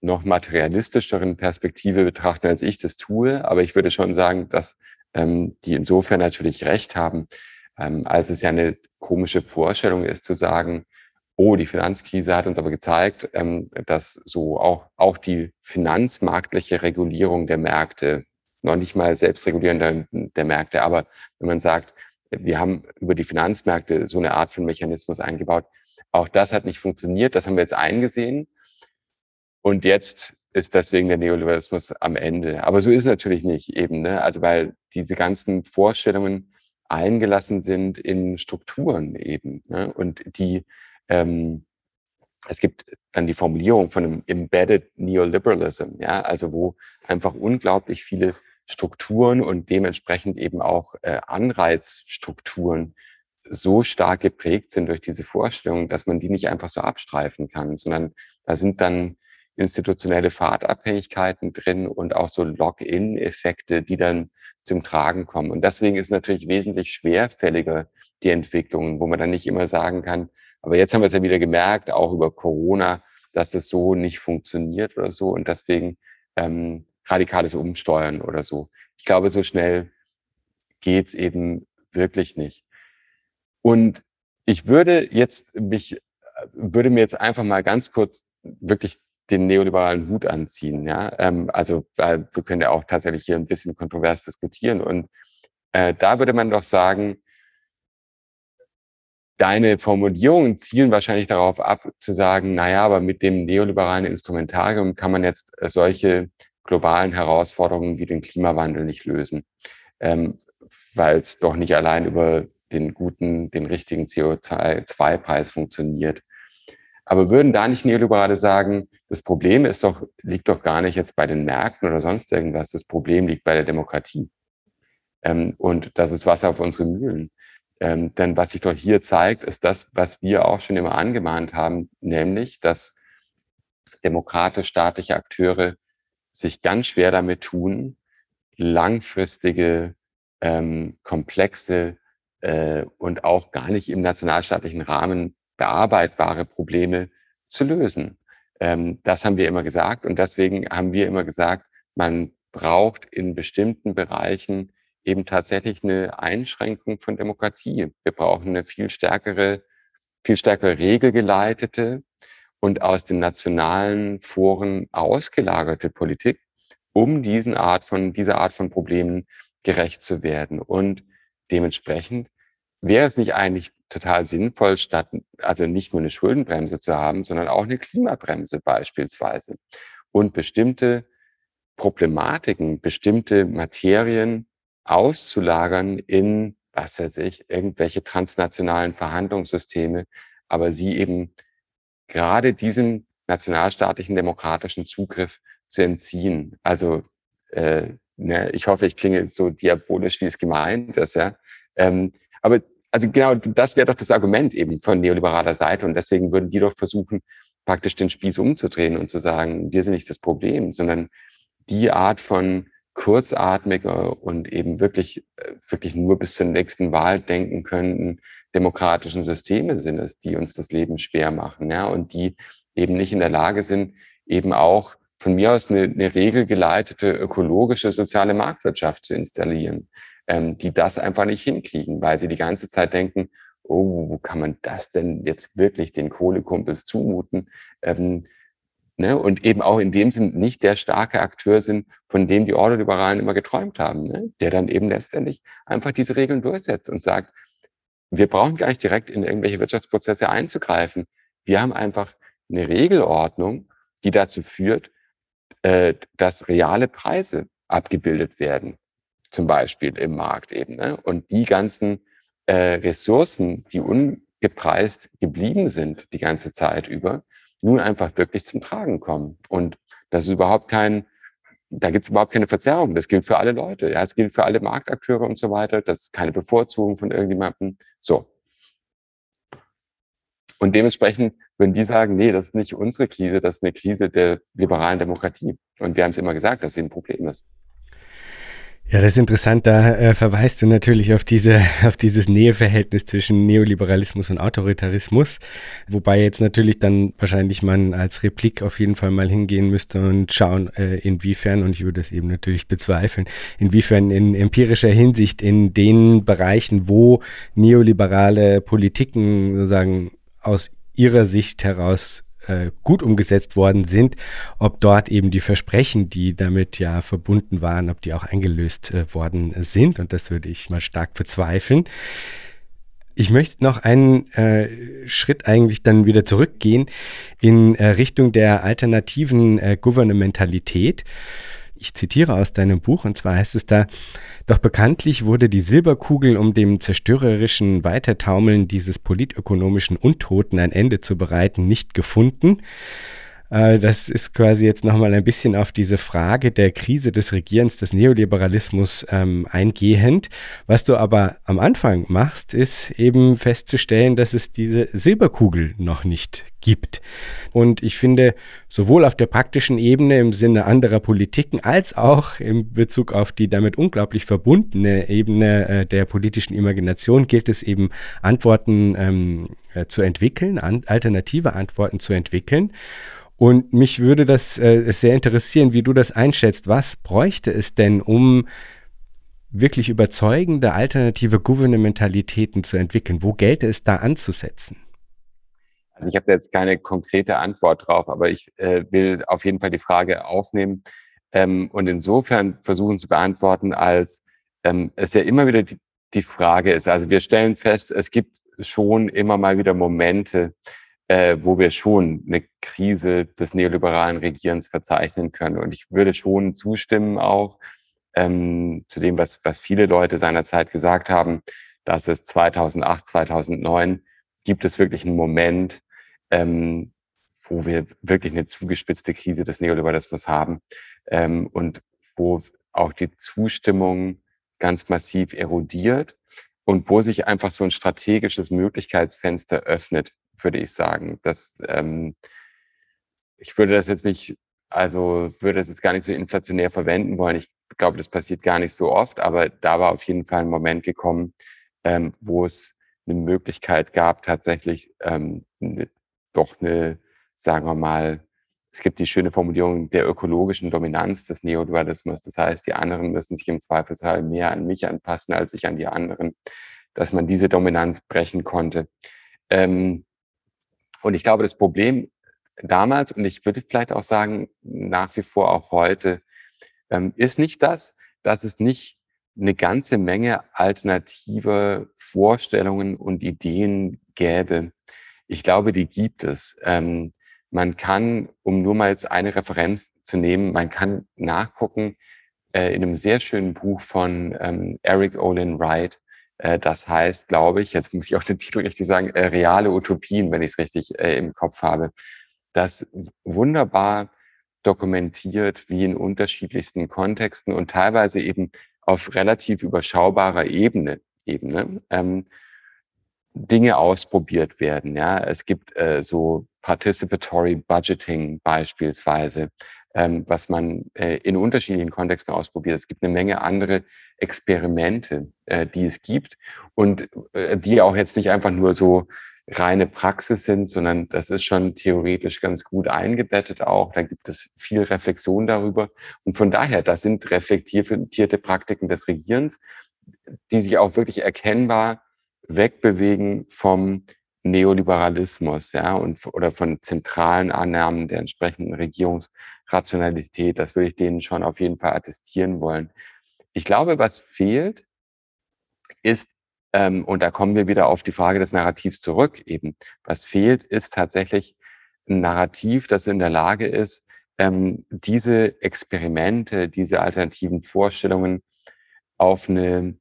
noch materialistischeren Perspektive betrachten, als ich das tue. Aber ich würde schon sagen, dass ähm, die insofern natürlich recht haben, ähm, als es ja eine komische Vorstellung ist zu sagen, oh, die Finanzkrise hat uns aber gezeigt, ähm, dass so auch, auch die finanzmarktliche Regulierung der Märkte, noch nicht mal selbstregulierend der, der Märkte, aber wenn man sagt, wir haben über die Finanzmärkte so eine Art von Mechanismus eingebaut, auch das hat nicht funktioniert, das haben wir jetzt eingesehen. Und jetzt ist deswegen der Neoliberalismus am Ende. Aber so ist es natürlich nicht eben, ne? Also weil diese ganzen Vorstellungen eingelassen sind in Strukturen eben. Ne? Und die, ähm, es gibt dann die Formulierung von einem Embedded Neoliberalism, ja, also wo einfach unglaublich viele Strukturen und dementsprechend eben auch äh, Anreizstrukturen so stark geprägt sind durch diese Vorstellung, dass man die nicht einfach so abstreifen kann, sondern da sind dann institutionelle Fahrtabhängigkeiten drin und auch so Lock-in-Effekte, die dann zum Tragen kommen. Und deswegen ist natürlich wesentlich schwerfälliger die Entwicklung, wo man dann nicht immer sagen kann, aber jetzt haben wir es ja wieder gemerkt, auch über Corona, dass das so nicht funktioniert oder so. Und deswegen ähm, radikales Umsteuern oder so. Ich glaube, so schnell geht's eben wirklich nicht. Und ich würde jetzt mich, würde mir jetzt einfach mal ganz kurz wirklich den neoliberalen Hut anziehen. Ja, ähm, also weil wir können ja auch tatsächlich hier ein bisschen kontrovers diskutieren. Und äh, da würde man doch sagen, deine Formulierungen zielen wahrscheinlich darauf ab, zu sagen, naja, aber mit dem neoliberalen Instrumentarium kann man jetzt äh, solche globalen Herausforderungen wie den Klimawandel nicht lösen, ähm, weil es doch nicht allein über den guten, den richtigen CO2-Preis funktioniert. Aber würden da nicht Neoliberale sagen, das Problem ist doch, liegt doch gar nicht jetzt bei den Märkten oder sonst irgendwas, das Problem liegt bei der Demokratie. Ähm, und das ist Wasser auf unsere Mühlen. Ähm, denn was sich doch hier zeigt, ist das, was wir auch schon immer angemahnt haben, nämlich, dass demokratisch-staatliche Akteure sich ganz schwer damit tun, langfristige, ähm, komplexe äh, und auch gar nicht im nationalstaatlichen Rahmen bearbeitbare Probleme zu lösen. Ähm, das haben wir immer gesagt und deswegen haben wir immer gesagt, man braucht in bestimmten Bereichen eben tatsächlich eine Einschränkung von Demokratie. Wir brauchen eine viel stärkere, viel stärker regelgeleitete und aus den nationalen Foren ausgelagerte Politik, um diesen Art von, dieser Art von Problemen gerecht zu werden. Und dementsprechend wäre es nicht eigentlich total sinnvoll, statt, also nicht nur eine Schuldenbremse zu haben, sondern auch eine Klimabremse beispielsweise. Und bestimmte Problematiken, bestimmte Materien auszulagern in, was weiß ich, irgendwelche transnationalen Verhandlungssysteme, aber sie eben gerade diesen nationalstaatlichen demokratischen Zugriff zu entziehen. Also äh, ne, ich hoffe, ich klinge so diabolisch, wie es gemeint ist. Ja? Ähm, aber also genau, das wäre doch das Argument eben von neoliberaler Seite. Und deswegen würden die doch versuchen, praktisch den Spieß umzudrehen und zu sagen, wir sind nicht das Problem, sondern die Art von kurzatmige und eben wirklich, äh, wirklich nur bis zur nächsten Wahl denken könnten, demokratischen Systeme sind es, die uns das Leben schwer machen, ja, und die eben nicht in der Lage sind, eben auch von mir aus eine, eine regelgeleitete ökologische soziale Marktwirtschaft zu installieren, ähm, die das einfach nicht hinkriegen, weil sie die ganze Zeit denken, oh, wo kann man das denn jetzt wirklich den Kohlekumpels zumuten? Ähm, ne? Und eben auch in dem Sinn nicht der starke Akteur sind, von dem die Ordoliberalen immer geträumt haben, ne? der dann eben letztendlich einfach diese Regeln durchsetzt und sagt, wir brauchen gar nicht direkt in irgendwelche Wirtschaftsprozesse einzugreifen. Wir haben einfach eine Regelordnung, die dazu führt, äh, dass reale Preise abgebildet werden, zum Beispiel im Markt eben. Ne? Und die ganzen äh, Ressourcen, die ungepreist geblieben sind die ganze Zeit über, nun einfach wirklich zum Tragen kommen. Und das ist überhaupt kein, da gibt es überhaupt keine Verzerrung. Das gilt für alle Leute. Ja, es gilt für alle Marktakteure und so weiter. Das ist keine Bevorzugung von irgendjemandem. So. Und dementsprechend würden die sagen, nee, das ist nicht unsere Krise, das ist eine Krise der liberalen Demokratie. Und wir haben es immer gesagt, dass sie ein Problem ist. Ja, das ist interessant. Da äh, verweist du natürlich auf diese, auf dieses Näheverhältnis zwischen Neoliberalismus und Autoritarismus, wobei jetzt natürlich dann wahrscheinlich man als Replik auf jeden Fall mal hingehen müsste und schauen, äh, inwiefern, und ich würde das eben natürlich bezweifeln, inwiefern in empirischer Hinsicht in den Bereichen, wo neoliberale Politiken sozusagen aus ihrer Sicht heraus äh, gut umgesetzt worden sind, ob dort eben die Versprechen, die damit ja verbunden waren, ob die auch eingelöst äh, worden sind. Und das würde ich mal stark bezweifeln. Ich möchte noch einen äh, Schritt eigentlich dann wieder zurückgehen in äh, Richtung der alternativen äh, Gouvernementalität. Ich zitiere aus deinem Buch, und zwar heißt es da, doch bekanntlich wurde die Silberkugel, um dem zerstörerischen Weitertaumeln dieses politökonomischen Untoten ein Ende zu bereiten, nicht gefunden. Äh, das ist quasi jetzt nochmal ein bisschen auf diese Frage der Krise des Regierens des Neoliberalismus ähm, eingehend. Was du aber am Anfang machst, ist eben festzustellen, dass es diese Silberkugel noch nicht gibt. Und ich finde, sowohl auf der praktischen Ebene im Sinne anderer Politiken als auch in Bezug auf die damit unglaublich verbundene Ebene äh, der politischen Imagination gilt es eben, Antworten ähm, äh, zu entwickeln, an, alternative Antworten zu entwickeln. Und mich würde das äh, sehr interessieren, wie du das einschätzt. Was bräuchte es denn, um wirklich überzeugende alternative Gouvernementalitäten zu entwickeln? Wo gelte es da anzusetzen? Also ich habe da jetzt keine konkrete Antwort drauf, aber ich äh, will auf jeden Fall die Frage aufnehmen ähm, und insofern versuchen zu beantworten, als ähm, es ja immer wieder die, die Frage ist. Also wir stellen fest, es gibt schon immer mal wieder Momente, äh, wo wir schon eine Krise des neoliberalen Regierens verzeichnen können. Und ich würde schon zustimmen auch ähm, zu dem, was, was viele Leute seinerzeit gesagt haben, dass es 2008, 2009 gibt es wirklich einen Moment, ähm, wo wir wirklich eine zugespitzte Krise des Neoliberalismus haben ähm, und wo auch die Zustimmung ganz massiv erodiert und wo sich einfach so ein strategisches Möglichkeitsfenster öffnet würde ich sagen. Das, ähm, ich würde das jetzt nicht, also würde das jetzt gar nicht so inflationär verwenden wollen. Ich glaube, das passiert gar nicht so oft, aber da war auf jeden Fall ein Moment gekommen, ähm, wo es eine Möglichkeit gab, tatsächlich ähm, ne, doch eine, sagen wir mal, es gibt die schöne Formulierung der ökologischen Dominanz des Neoliberalismus. Das heißt, die anderen müssen sich im Zweifelsfall mehr an mich anpassen als ich an die anderen, dass man diese Dominanz brechen konnte. Ähm, und ich glaube, das Problem damals, und ich würde vielleicht auch sagen, nach wie vor auch heute, ähm, ist nicht das, dass es nicht eine ganze Menge alternative Vorstellungen und Ideen gäbe. Ich glaube, die gibt es. Ähm, man kann, um nur mal jetzt eine Referenz zu nehmen, man kann nachgucken äh, in einem sehr schönen Buch von ähm, Eric Olin Wright, das heißt, glaube ich, jetzt muss ich auch den Titel richtig sagen, äh, reale Utopien, wenn ich es richtig äh, im Kopf habe, das wunderbar dokumentiert, wie in unterschiedlichsten Kontexten und teilweise eben auf relativ überschaubarer Ebene, Ebene ähm, Dinge ausprobiert werden. Ja, es gibt äh, so Participatory Budgeting beispielsweise, ähm, was man äh, in unterschiedlichen Kontexten ausprobiert. Es gibt eine Menge andere Experimente, äh, die es gibt und äh, die auch jetzt nicht einfach nur so reine Praxis sind, sondern das ist schon theoretisch ganz gut eingebettet auch. Da gibt es viel Reflexion darüber. Und von daher, das sind reflektierte Praktiken des Regierens, die sich auch wirklich erkennbar wegbewegen vom Neoliberalismus, ja, und, oder von zentralen Annahmen der entsprechenden Regierungsrationalität. Das würde ich denen schon auf jeden Fall attestieren wollen. Ich glaube, was fehlt, ist, ähm, und da kommen wir wieder auf die Frage des Narrativs zurück, eben, was fehlt, ist tatsächlich ein Narrativ, das in der Lage ist, ähm, diese Experimente, diese alternativen Vorstellungen auf eine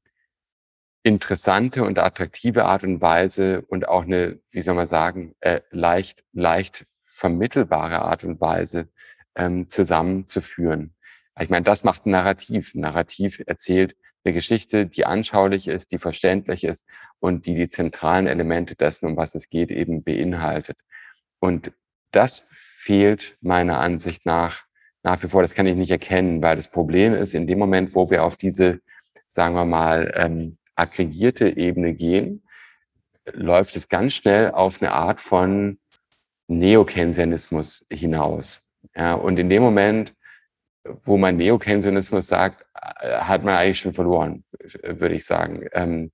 interessante und attraktive Art und Weise und auch eine, wie soll man sagen, äh, leicht, leicht vermittelbare Art und Weise ähm, zusammenzuführen. Ich meine, das macht ein Narrativ. Ein Narrativ erzählt eine Geschichte, die anschaulich ist, die verständlich ist und die die zentralen Elemente dessen, um was es geht, eben beinhaltet. Und das fehlt meiner Ansicht nach nach wie vor. Das kann ich nicht erkennen, weil das Problem ist, in dem Moment, wo wir auf diese, sagen wir mal, ähm, aggregierte Ebene gehen, läuft es ganz schnell auf eine Art von Neokeynesianismus hinaus. Ja, und in dem Moment, wo man Neokeynesianismus sagt, äh, hat man eigentlich schon verloren, würde ich sagen. Ähm,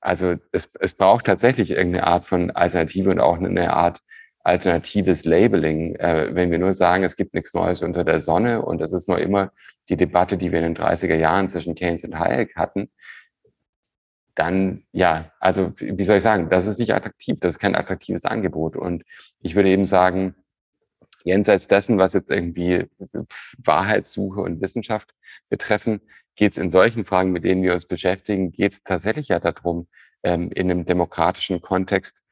also es, es braucht tatsächlich irgendeine Art von Alternative und auch eine Art alternatives Labeling. Äh, wenn wir nur sagen, es gibt nichts Neues unter der Sonne und es ist nur immer die Debatte, die wir in den 30er Jahren zwischen Keynes und Hayek hatten, dann ja, also wie soll ich sagen, das ist nicht attraktiv, das ist kein attraktives Angebot. Und ich würde eben sagen, jenseits dessen, was jetzt irgendwie Wahrheitssuche und Wissenschaft betreffen, geht es in solchen Fragen, mit denen wir uns beschäftigen, geht es tatsächlich ja darum, ähm, in einem demokratischen Kontext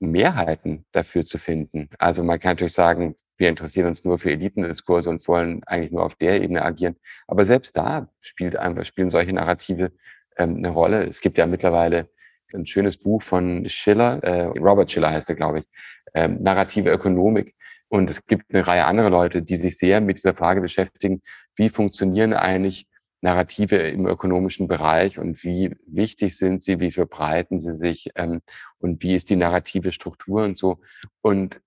Mehrheiten dafür zu finden. Also man kann natürlich sagen, wir interessieren uns nur für Elitendiskurse und wollen eigentlich nur auf der Ebene agieren. Aber selbst da spielt einfach, spielen solche Narrative ähm, eine Rolle. Es gibt ja mittlerweile ein schönes Buch von Schiller, äh, Robert Schiller heißt er, glaube ich, ähm, Narrative Ökonomik. Und es gibt eine Reihe anderer Leute, die sich sehr mit dieser Frage beschäftigen, wie funktionieren eigentlich Narrative im ökonomischen Bereich und wie wichtig sind sie, wie verbreiten sie sich ähm, und wie ist die narrative Struktur und so. Und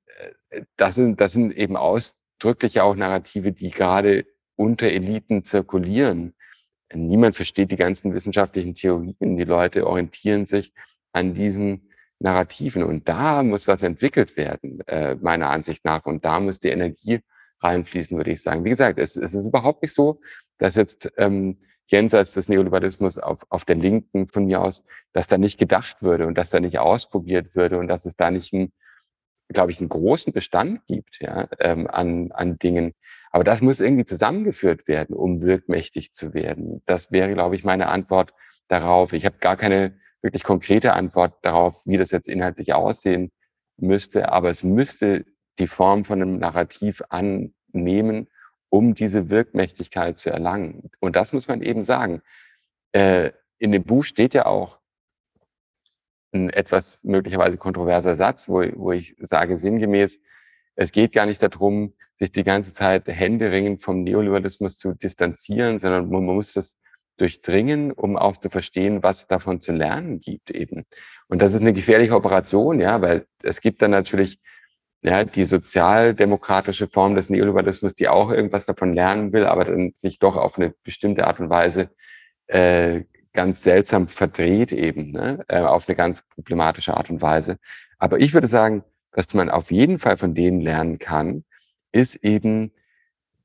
äh, das, sind, das sind eben ausdrücklich auch Narrative, die gerade unter Eliten zirkulieren niemand versteht die ganzen wissenschaftlichen Theorien. Die Leute orientieren sich an diesen Narrativen. Und da muss was entwickelt werden, äh, meiner Ansicht nach. Und da muss die Energie reinfließen, würde ich sagen. Wie gesagt, es, es ist überhaupt nicht so, dass jetzt ähm, jenseits des Neoliberalismus auf, auf der Linken von mir aus, dass da nicht gedacht würde und dass da nicht ausprobiert würde und dass es da nicht einen, glaube ich, einen großen Bestand gibt ja, ähm, an, an Dingen, aber das muss irgendwie zusammengeführt werden, um wirkmächtig zu werden. Das wäre, glaube ich, meine Antwort darauf. Ich habe gar keine wirklich konkrete Antwort darauf, wie das jetzt inhaltlich aussehen müsste, aber es müsste die Form von einem Narrativ annehmen, um diese Wirkmächtigkeit zu erlangen. Und das muss man eben sagen. Äh, in dem Buch steht ja auch ein etwas möglicherweise kontroverser Satz, wo, wo ich sage sinngemäß, es geht gar nicht darum, sich die ganze Zeit händeringend vom Neoliberalismus zu distanzieren, sondern man muss das durchdringen, um auch zu verstehen, was davon zu lernen gibt eben. Und das ist eine gefährliche Operation, ja, weil es gibt dann natürlich ja, die sozialdemokratische Form des Neoliberalismus, die auch irgendwas davon lernen will, aber dann sich doch auf eine bestimmte Art und Weise äh, ganz seltsam verdreht eben, ne? äh, auf eine ganz problematische Art und Weise. Aber ich würde sagen, was man auf jeden Fall von denen lernen kann, ist eben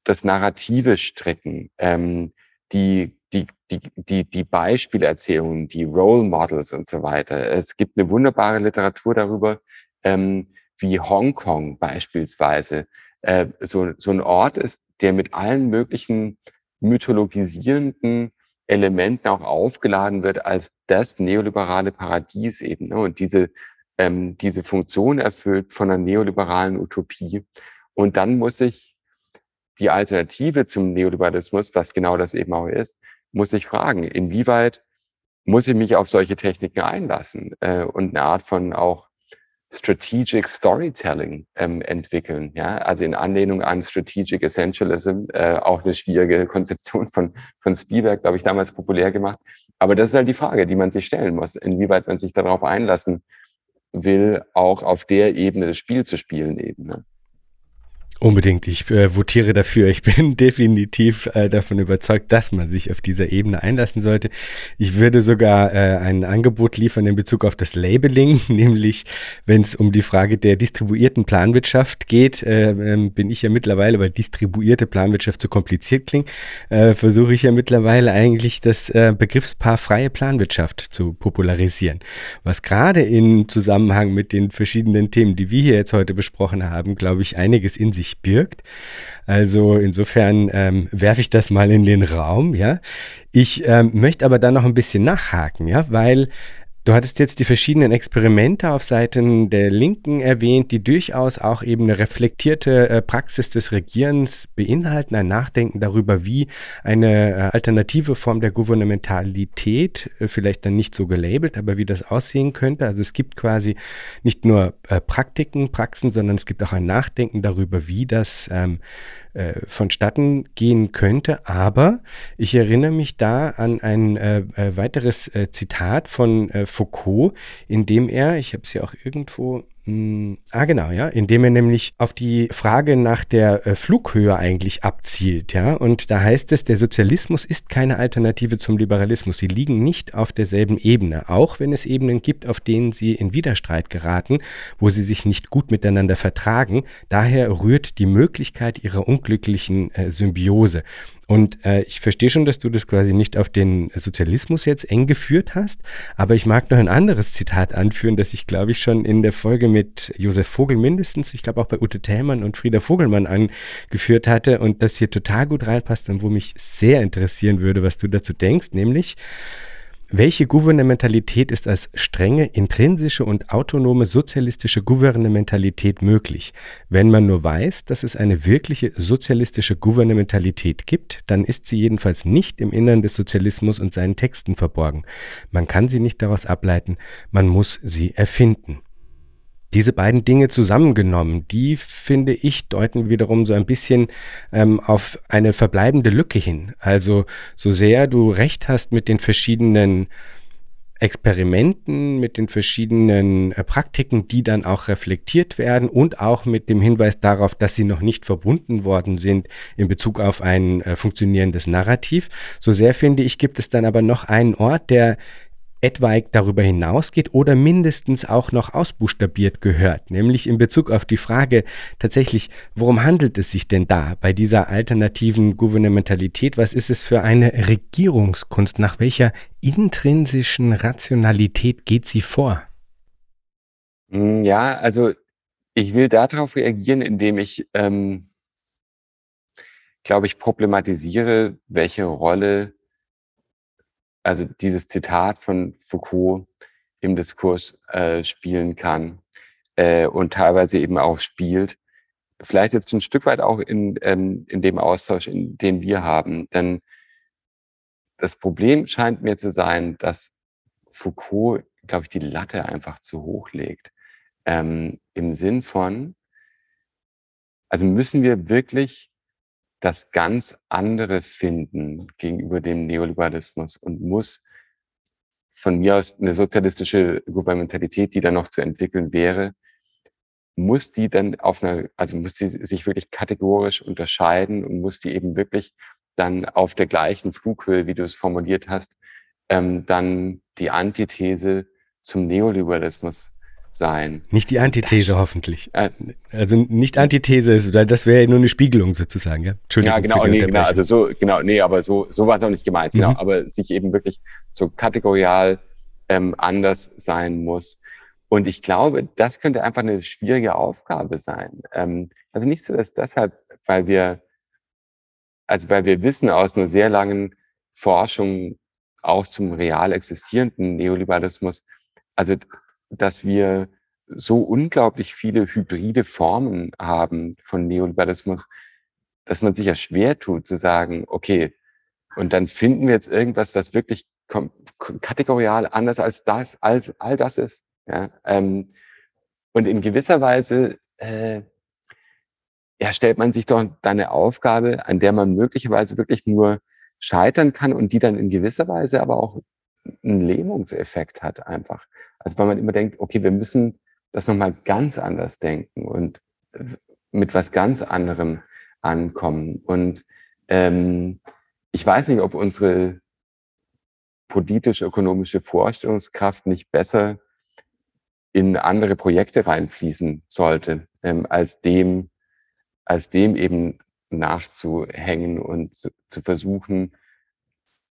das narrative Strecken, ähm, die, die, die, die, die Beispielerzählungen, die Role Models und so weiter. Es gibt eine wunderbare Literatur darüber, ähm, wie Hongkong beispielsweise äh, so, so ein Ort ist, der mit allen möglichen mythologisierenden Elementen auch aufgeladen wird als das neoliberale Paradies eben. Ne? Und diese, ähm, diese Funktion erfüllt von einer neoliberalen Utopie. Und dann muss ich die Alternative zum Neoliberalismus, was genau das eben auch ist, muss ich fragen, inwieweit muss ich mich auf solche Techniken einlassen äh, und eine Art von auch Strategic Storytelling ähm, entwickeln. Ja, also in Anlehnung an Strategic Essentialism, äh, auch eine schwierige Konzeption von, von Spielberg, glaube ich, damals populär gemacht. Aber das ist halt die Frage, die man sich stellen muss, inwieweit man sich darauf einlassen will, auch auf der Ebene das Spiel zu spielen eben. Ne? Unbedingt. Ich äh, votiere dafür. Ich bin definitiv äh, davon überzeugt, dass man sich auf dieser Ebene einlassen sollte. Ich würde sogar äh, ein Angebot liefern in Bezug auf das Labeling, nämlich wenn es um die Frage der distribuierten Planwirtschaft geht, äh, ähm, bin ich ja mittlerweile, weil distribuierte Planwirtschaft zu kompliziert klingt, äh, versuche ich ja mittlerweile eigentlich das äh, Begriffspaar freie Planwirtschaft zu popularisieren. Was gerade in Zusammenhang mit den verschiedenen Themen, die wir hier jetzt heute besprochen haben, glaube ich, einiges in sich sich birgt. Also insofern ähm, werfe ich das mal in den Raum, ja. Ich ähm, möchte aber dann noch ein bisschen nachhaken, ja, weil Du hattest jetzt die verschiedenen Experimente auf Seiten der Linken erwähnt, die durchaus auch eben eine reflektierte äh, Praxis des Regierens beinhalten, ein Nachdenken darüber, wie eine äh, alternative Form der Gouvernementalität, äh, vielleicht dann nicht so gelabelt, aber wie das aussehen könnte. Also es gibt quasi nicht nur Praktiken, Praxen, sondern es gibt auch ein Nachdenken darüber, wie das ähm, äh, vonstatten gehen könnte. Aber ich erinnere mich da an ein äh, äh weiteres äh, Zitat von Foucault, in dem er, ich habe es ja auch irgendwo ah, genau, ja, indem er nämlich auf die Frage nach der äh, Flughöhe eigentlich abzielt, ja. Und da heißt es, der Sozialismus ist keine Alternative zum Liberalismus. Sie liegen nicht auf derselben Ebene, auch wenn es Ebenen gibt, auf denen sie in Widerstreit geraten, wo sie sich nicht gut miteinander vertragen. Daher rührt die Möglichkeit ihrer unglücklichen äh, Symbiose. Und äh, ich verstehe schon, dass du das quasi nicht auf den Sozialismus jetzt eng geführt hast, aber ich mag noch ein anderes Zitat anführen, das ich, glaube ich, schon in der Folge mit Josef Vogel mindestens, ich glaube auch bei Ute Thälmann und Frieda Vogelmann angeführt hatte und das hier total gut reinpasst und wo mich sehr interessieren würde, was du dazu denkst, nämlich welche Gouvernementalität ist als strenge, intrinsische und autonome sozialistische Gouvernementalität möglich? Wenn man nur weiß, dass es eine wirkliche sozialistische Gouvernementalität gibt, dann ist sie jedenfalls nicht im Innern des Sozialismus und seinen Texten verborgen. Man kann sie nicht daraus ableiten, man muss sie erfinden. Diese beiden Dinge zusammengenommen, die finde ich deuten wiederum so ein bisschen ähm, auf eine verbleibende Lücke hin. Also so sehr du recht hast mit den verschiedenen Experimenten, mit den verschiedenen äh, Praktiken, die dann auch reflektiert werden und auch mit dem Hinweis darauf, dass sie noch nicht verbunden worden sind in Bezug auf ein äh, funktionierendes Narrativ. So sehr finde ich, gibt es dann aber noch einen Ort, der etwaig darüber hinausgeht oder mindestens auch noch ausbuchstabiert gehört, nämlich in Bezug auf die Frage tatsächlich, worum handelt es sich denn da bei dieser alternativen Gouvernementalität? Was ist es für eine Regierungskunst? Nach welcher intrinsischen Rationalität geht sie vor? Hm, ja, also ich will darauf reagieren, indem ich, ähm, glaube ich, problematisiere, welche Rolle also dieses Zitat von Foucault im Diskurs äh, spielen kann äh, und teilweise eben auch spielt. Vielleicht jetzt ein Stück weit auch in, ähm, in dem Austausch, in den wir haben. Denn das Problem scheint mir zu sein, dass Foucault, glaube ich, die Latte einfach zu hoch legt. Ähm, Im Sinn von, also müssen wir wirklich das ganz andere finden gegenüber dem Neoliberalismus und muss von mir aus eine sozialistische Gouvernementalität, die dann noch zu entwickeln wäre, muss die dann auf einer, also muss die sich wirklich kategorisch unterscheiden und muss die eben wirklich dann auf der gleichen Flughöhe, wie du es formuliert hast, ähm, dann die Antithese zum Neoliberalismus sein. Nicht die Antithese das, hoffentlich. Äh, also nicht Antithese, das wäre nur eine Spiegelung sozusagen, ja? Entschuldigung. Ja, genau, nee, genau, also so, genau, nee, aber so, so war es auch nicht gemeint, genau, mhm. aber sich eben wirklich so kategorial ähm, anders sein muss. Und ich glaube, das könnte einfach eine schwierige Aufgabe sein. Ähm, also nicht so, dass deshalb, weil wir, also weil wir wissen aus einer sehr langen Forschung auch zum real existierenden Neoliberalismus, also dass wir so unglaublich viele hybride Formen haben von Neoliberalismus, dass man sich ja schwer tut zu sagen, okay, und dann finden wir jetzt irgendwas, was wirklich kategorial anders als das, als all das ist. Ja? Ähm, und in gewisser Weise äh, ja, stellt man sich doch da eine Aufgabe, an der man möglicherweise wirklich nur scheitern kann und die dann in gewisser Weise aber auch einen Lähmungseffekt hat einfach. Also weil man immer denkt, okay, wir müssen das nochmal ganz anders denken und mit was ganz anderem ankommen. Und ähm, ich weiß nicht, ob unsere politisch-ökonomische Vorstellungskraft nicht besser in andere Projekte reinfließen sollte, ähm, als dem, als dem eben nachzuhängen und zu, zu versuchen,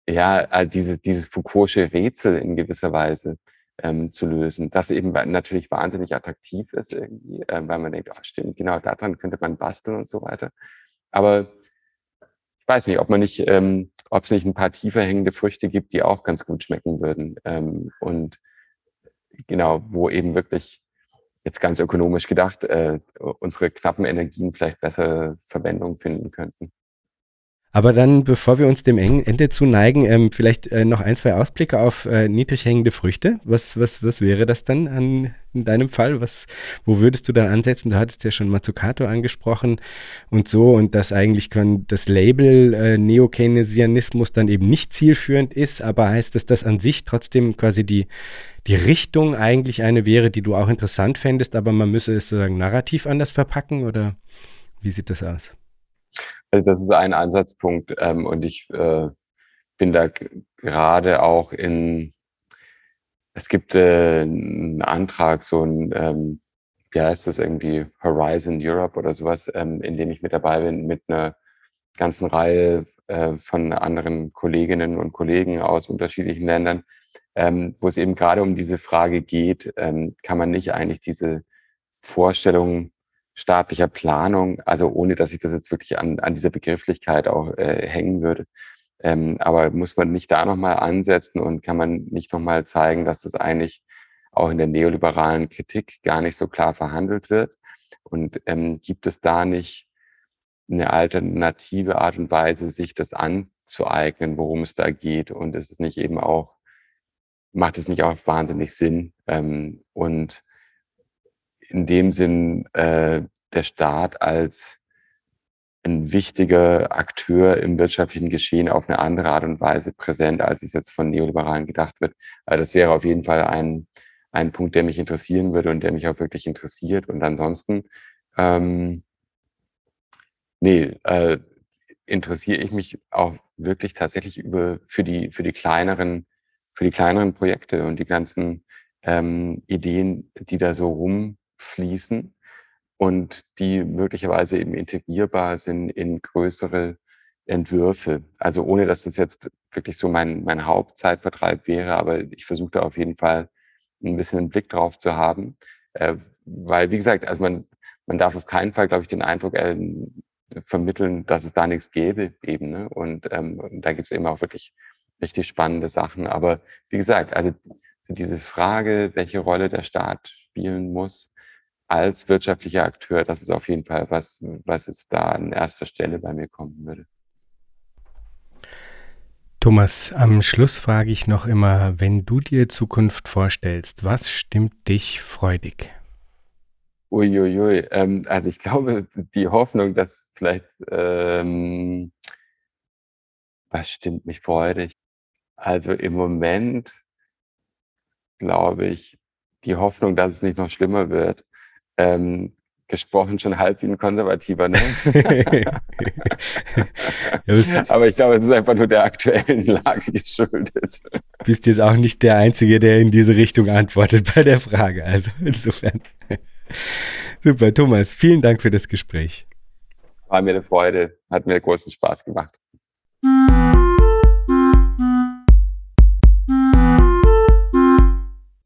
ja, diese, dieses Foucault'sche Rätsel in gewisser Weise ähm, zu lösen. Das eben natürlich wahnsinnig attraktiv ist irgendwie, äh, weil man denkt, ach stimmt, genau daran könnte man basteln und so weiter. Aber ich weiß nicht, ob man nicht, ähm, ob es nicht ein paar tiefer hängende Früchte gibt, die auch ganz gut schmecken würden. Ähm, und genau, wo eben wirklich jetzt ganz ökonomisch gedacht, äh, unsere knappen Energien vielleicht besser Verwendung finden könnten. Aber dann, bevor wir uns dem Ende zuneigen, ähm, vielleicht äh, noch ein, zwei Ausblicke auf äh, niedrig hängende Früchte. Was, was, was wäre das dann an, in deinem Fall? Was, wo würdest du dann ansetzen? Du hattest ja schon Mazzucato angesprochen und so und dass eigentlich das Label äh, Neokeynesianismus dann eben nicht zielführend ist, aber heißt das, dass an sich trotzdem quasi die, die Richtung eigentlich eine wäre, die du auch interessant fändest, aber man müsse es sozusagen narrativ anders verpacken oder wie sieht das aus? Also das ist ein Ansatzpunkt ähm, und ich äh, bin da gerade auch in, es gibt äh, einen Antrag, so ein, ähm, wie heißt das irgendwie, Horizon Europe oder sowas, ähm, in dem ich mit dabei bin, mit einer ganzen Reihe äh, von anderen Kolleginnen und Kollegen aus unterschiedlichen Ländern, ähm, wo es eben gerade um diese Frage geht, ähm, kann man nicht eigentlich diese Vorstellung staatlicher Planung, also ohne dass ich das jetzt wirklich an, an dieser Begrifflichkeit auch äh, hängen würde. Ähm, aber muss man nicht da nochmal ansetzen und kann man nicht nochmal zeigen, dass das eigentlich auch in der neoliberalen Kritik gar nicht so klar verhandelt wird? Und ähm, gibt es da nicht eine alternative Art und Weise, sich das anzueignen, worum es da geht? Und ist es nicht eben auch, macht es nicht auch wahnsinnig Sinn? Ähm, und in dem Sinn äh, der Staat als ein wichtiger Akteur im wirtschaftlichen Geschehen auf eine andere Art und Weise präsent, als es jetzt von Neoliberalen gedacht wird. Also das wäre auf jeden Fall ein, ein Punkt, der mich interessieren würde und der mich auch wirklich interessiert. Und ansonsten, ähm, nee, äh, interessiere ich mich auch wirklich tatsächlich über für die für die kleineren für die kleineren Projekte und die ganzen ähm, Ideen, die da so rum fließen und die möglicherweise eben integrierbar sind in größere Entwürfe. Also ohne, dass das jetzt wirklich so mein, mein Hauptzeitvertreib wäre, aber ich versuche da auf jeden Fall ein bisschen einen Blick drauf zu haben. Äh, weil, wie gesagt, also man, man darf auf keinen Fall, glaube ich, den Eindruck äh, vermitteln, dass es da nichts gäbe eben. Ne? Und ähm, da gibt es eben auch wirklich richtig spannende Sachen. Aber wie gesagt, also diese Frage, welche Rolle der Staat spielen muss, als wirtschaftlicher Akteur, das ist auf jeden Fall was, was jetzt da an erster Stelle bei mir kommen würde. Thomas, am Schluss frage ich noch immer, wenn du dir Zukunft vorstellst, was stimmt dich freudig? Uiuiui, ähm, also ich glaube, die Hoffnung, dass vielleicht, ähm, was stimmt mich freudig? Also im Moment glaube ich, die Hoffnung, dass es nicht noch schlimmer wird ähm, gesprochen schon halb wie ein Konservativer, ne? Aber ich glaube, es ist einfach nur der aktuellen Lage geschuldet. Bist jetzt auch nicht der Einzige, der in diese Richtung antwortet bei der Frage. Also insofern. Super, Thomas, vielen Dank für das Gespräch. War mir eine Freude, hat mir großen Spaß gemacht.